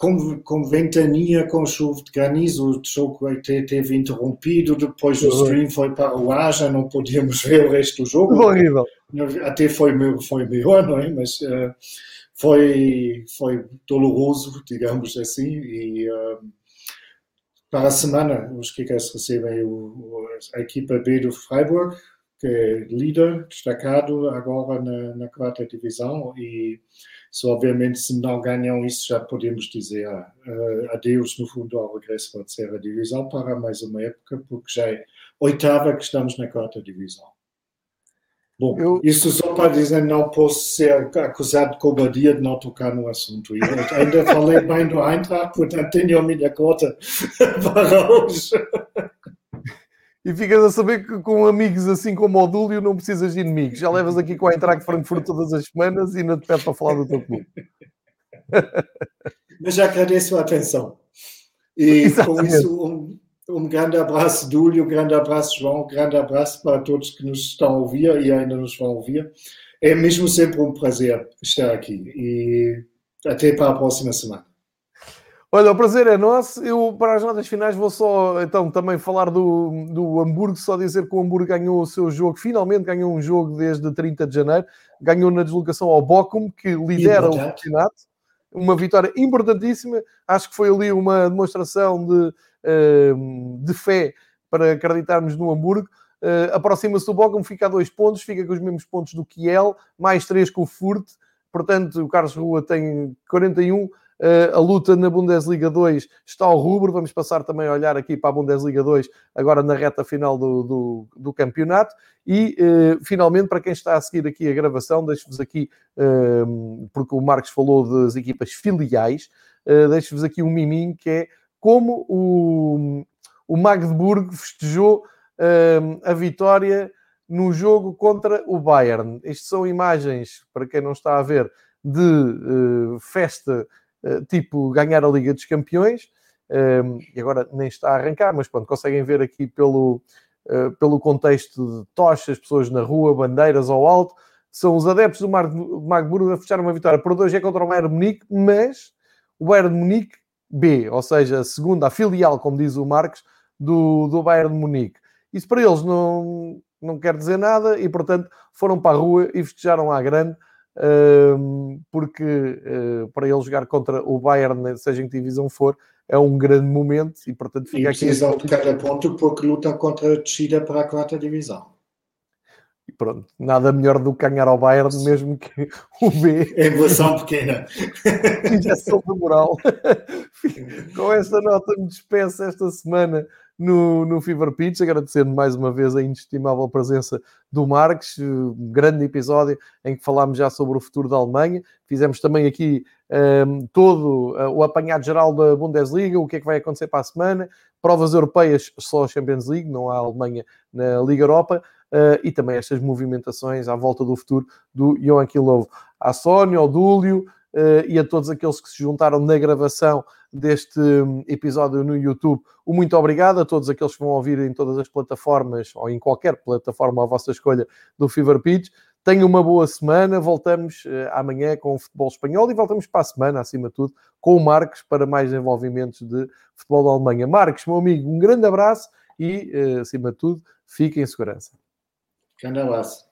Speaker 2: com, com ventania, com chuva de granizo, o jogo até teve interrompido, depois o stream foi para o ar, já não podíamos ver o resto do jogo.
Speaker 1: Horrível.
Speaker 2: Até foi, foi melhor, não é? Mas uh, foi, foi doloroso, digamos assim, e uh, para a semana os Kickers recebem o, a equipa B do Freiburg, que é líder, destacado agora na, na quarta divisão, e só obviamente se não ganham isso já podemos dizer uh, adeus no fundo ao regresso à terceira divisão para mais uma época, porque já é oitava que estamos na quarta divisão. Bom, eu... isso só para dizer, não posso ser acusado de cobardia de não tocar no assunto. Eu ainda falei bem do Eintracht, portanto tenho a minha cota para hoje.
Speaker 1: E ficas a saber que com amigos assim como o Dúlio não precisas de inimigos. Já levas aqui com a Eintracht Frankfurt todas as semanas e não te pede para falar do teu clube.
Speaker 2: Mas já agradeço a atenção. E Exatamente. com isso, um, um grande abraço, Dúlio, um grande abraço, João, um grande abraço para todos que nos estão a ouvir e ainda nos vão ouvir. É mesmo sempre um prazer estar aqui e até para a próxima semana.
Speaker 1: Olha, o prazer é nosso. Eu, para as notas finais, vou só então também falar do, do Hamburgo. Só dizer que o Hamburgo ganhou o seu jogo, finalmente ganhou um jogo desde 30 de janeiro. Ganhou na deslocação ao Bochum, que lidera o campeonato. Uma vitória importantíssima. Acho que foi ali uma demonstração de, ehm, de fé para acreditarmos no Hamburgo. Uh, Aproxima-se do Bochum, fica a dois pontos, fica com os mesmos pontos do Kiel, mais três com o Furt. Portanto, o Carlos Rua tem 41 Uh, a luta na Bundesliga 2 está ao rubro. Vamos passar também a olhar aqui para a Bundesliga 2, agora na reta final do, do, do campeonato. E, uh, finalmente, para quem está a seguir aqui a gravação, deixo-vos aqui, uh, porque o Marcos falou das equipas filiais, uh, deixo-vos aqui um miminho que é como o, o Magdeburg festejou a vitória no jogo contra o Bayern. Isto são imagens, para quem não está a ver, de festa eh, tipo ganhar a Liga dos Campeões, ehm, e agora nem está a arrancar, mas pronto, conseguem ver aqui pelo, eh, pelo contexto de tochas, pessoas na rua, bandeiras ao alto, são os adeptos do Magdeburgo a fechar uma vitória por dois é contra o Bayern Munique, mas o Bayern Munique B, ou seja, a segunda, a filial, como diz o Marcos, do, do Bayern Munique. Isso para eles não, não quer dizer nada e, portanto, foram para a rua e festejaram à grande porque uh, para ele jogar contra o Bayern, seja em que divisão for, é um grande momento e portanto
Speaker 2: fica e aqui. de cada ponto porque lutam contra a descida para a quarta divisão.
Speaker 1: E pronto, nada melhor do que ganhar ao Bayern, mesmo que o B.
Speaker 2: É evolução pequena.
Speaker 1: Injeção de moral. Com esta nota me despeço esta semana no, no Fever Pitch, agradecendo mais uma vez a inestimável presença do Marques, um grande episódio em que falámos já sobre o futuro da Alemanha. Fizemos também aqui um, todo uh, o apanhado geral da Bundesliga, o que é que vai acontecer para a semana, provas europeias só a Champions League, não há Alemanha na Liga Europa, uh, e também estas movimentações à volta do futuro do Joachim Lovo. À Sónia, ao Dúlio, uh, e a todos aqueles que se juntaram na gravação deste hum, episódio no YouTube. O muito obrigado a todos aqueles que vão ouvir em todas as plataformas ou em qualquer plataforma à vossa escolha do Fever Pitch. Tenham uma boa semana. Voltamos uh, amanhã com o futebol espanhol e voltamos para a semana, acima de tudo, com o Marcos para mais envolvimentos de futebol da Alemanha. Marcos, meu amigo, um grande abraço e, uh, acima de tudo, fiquem em segurança.
Speaker 2: Grande abraço.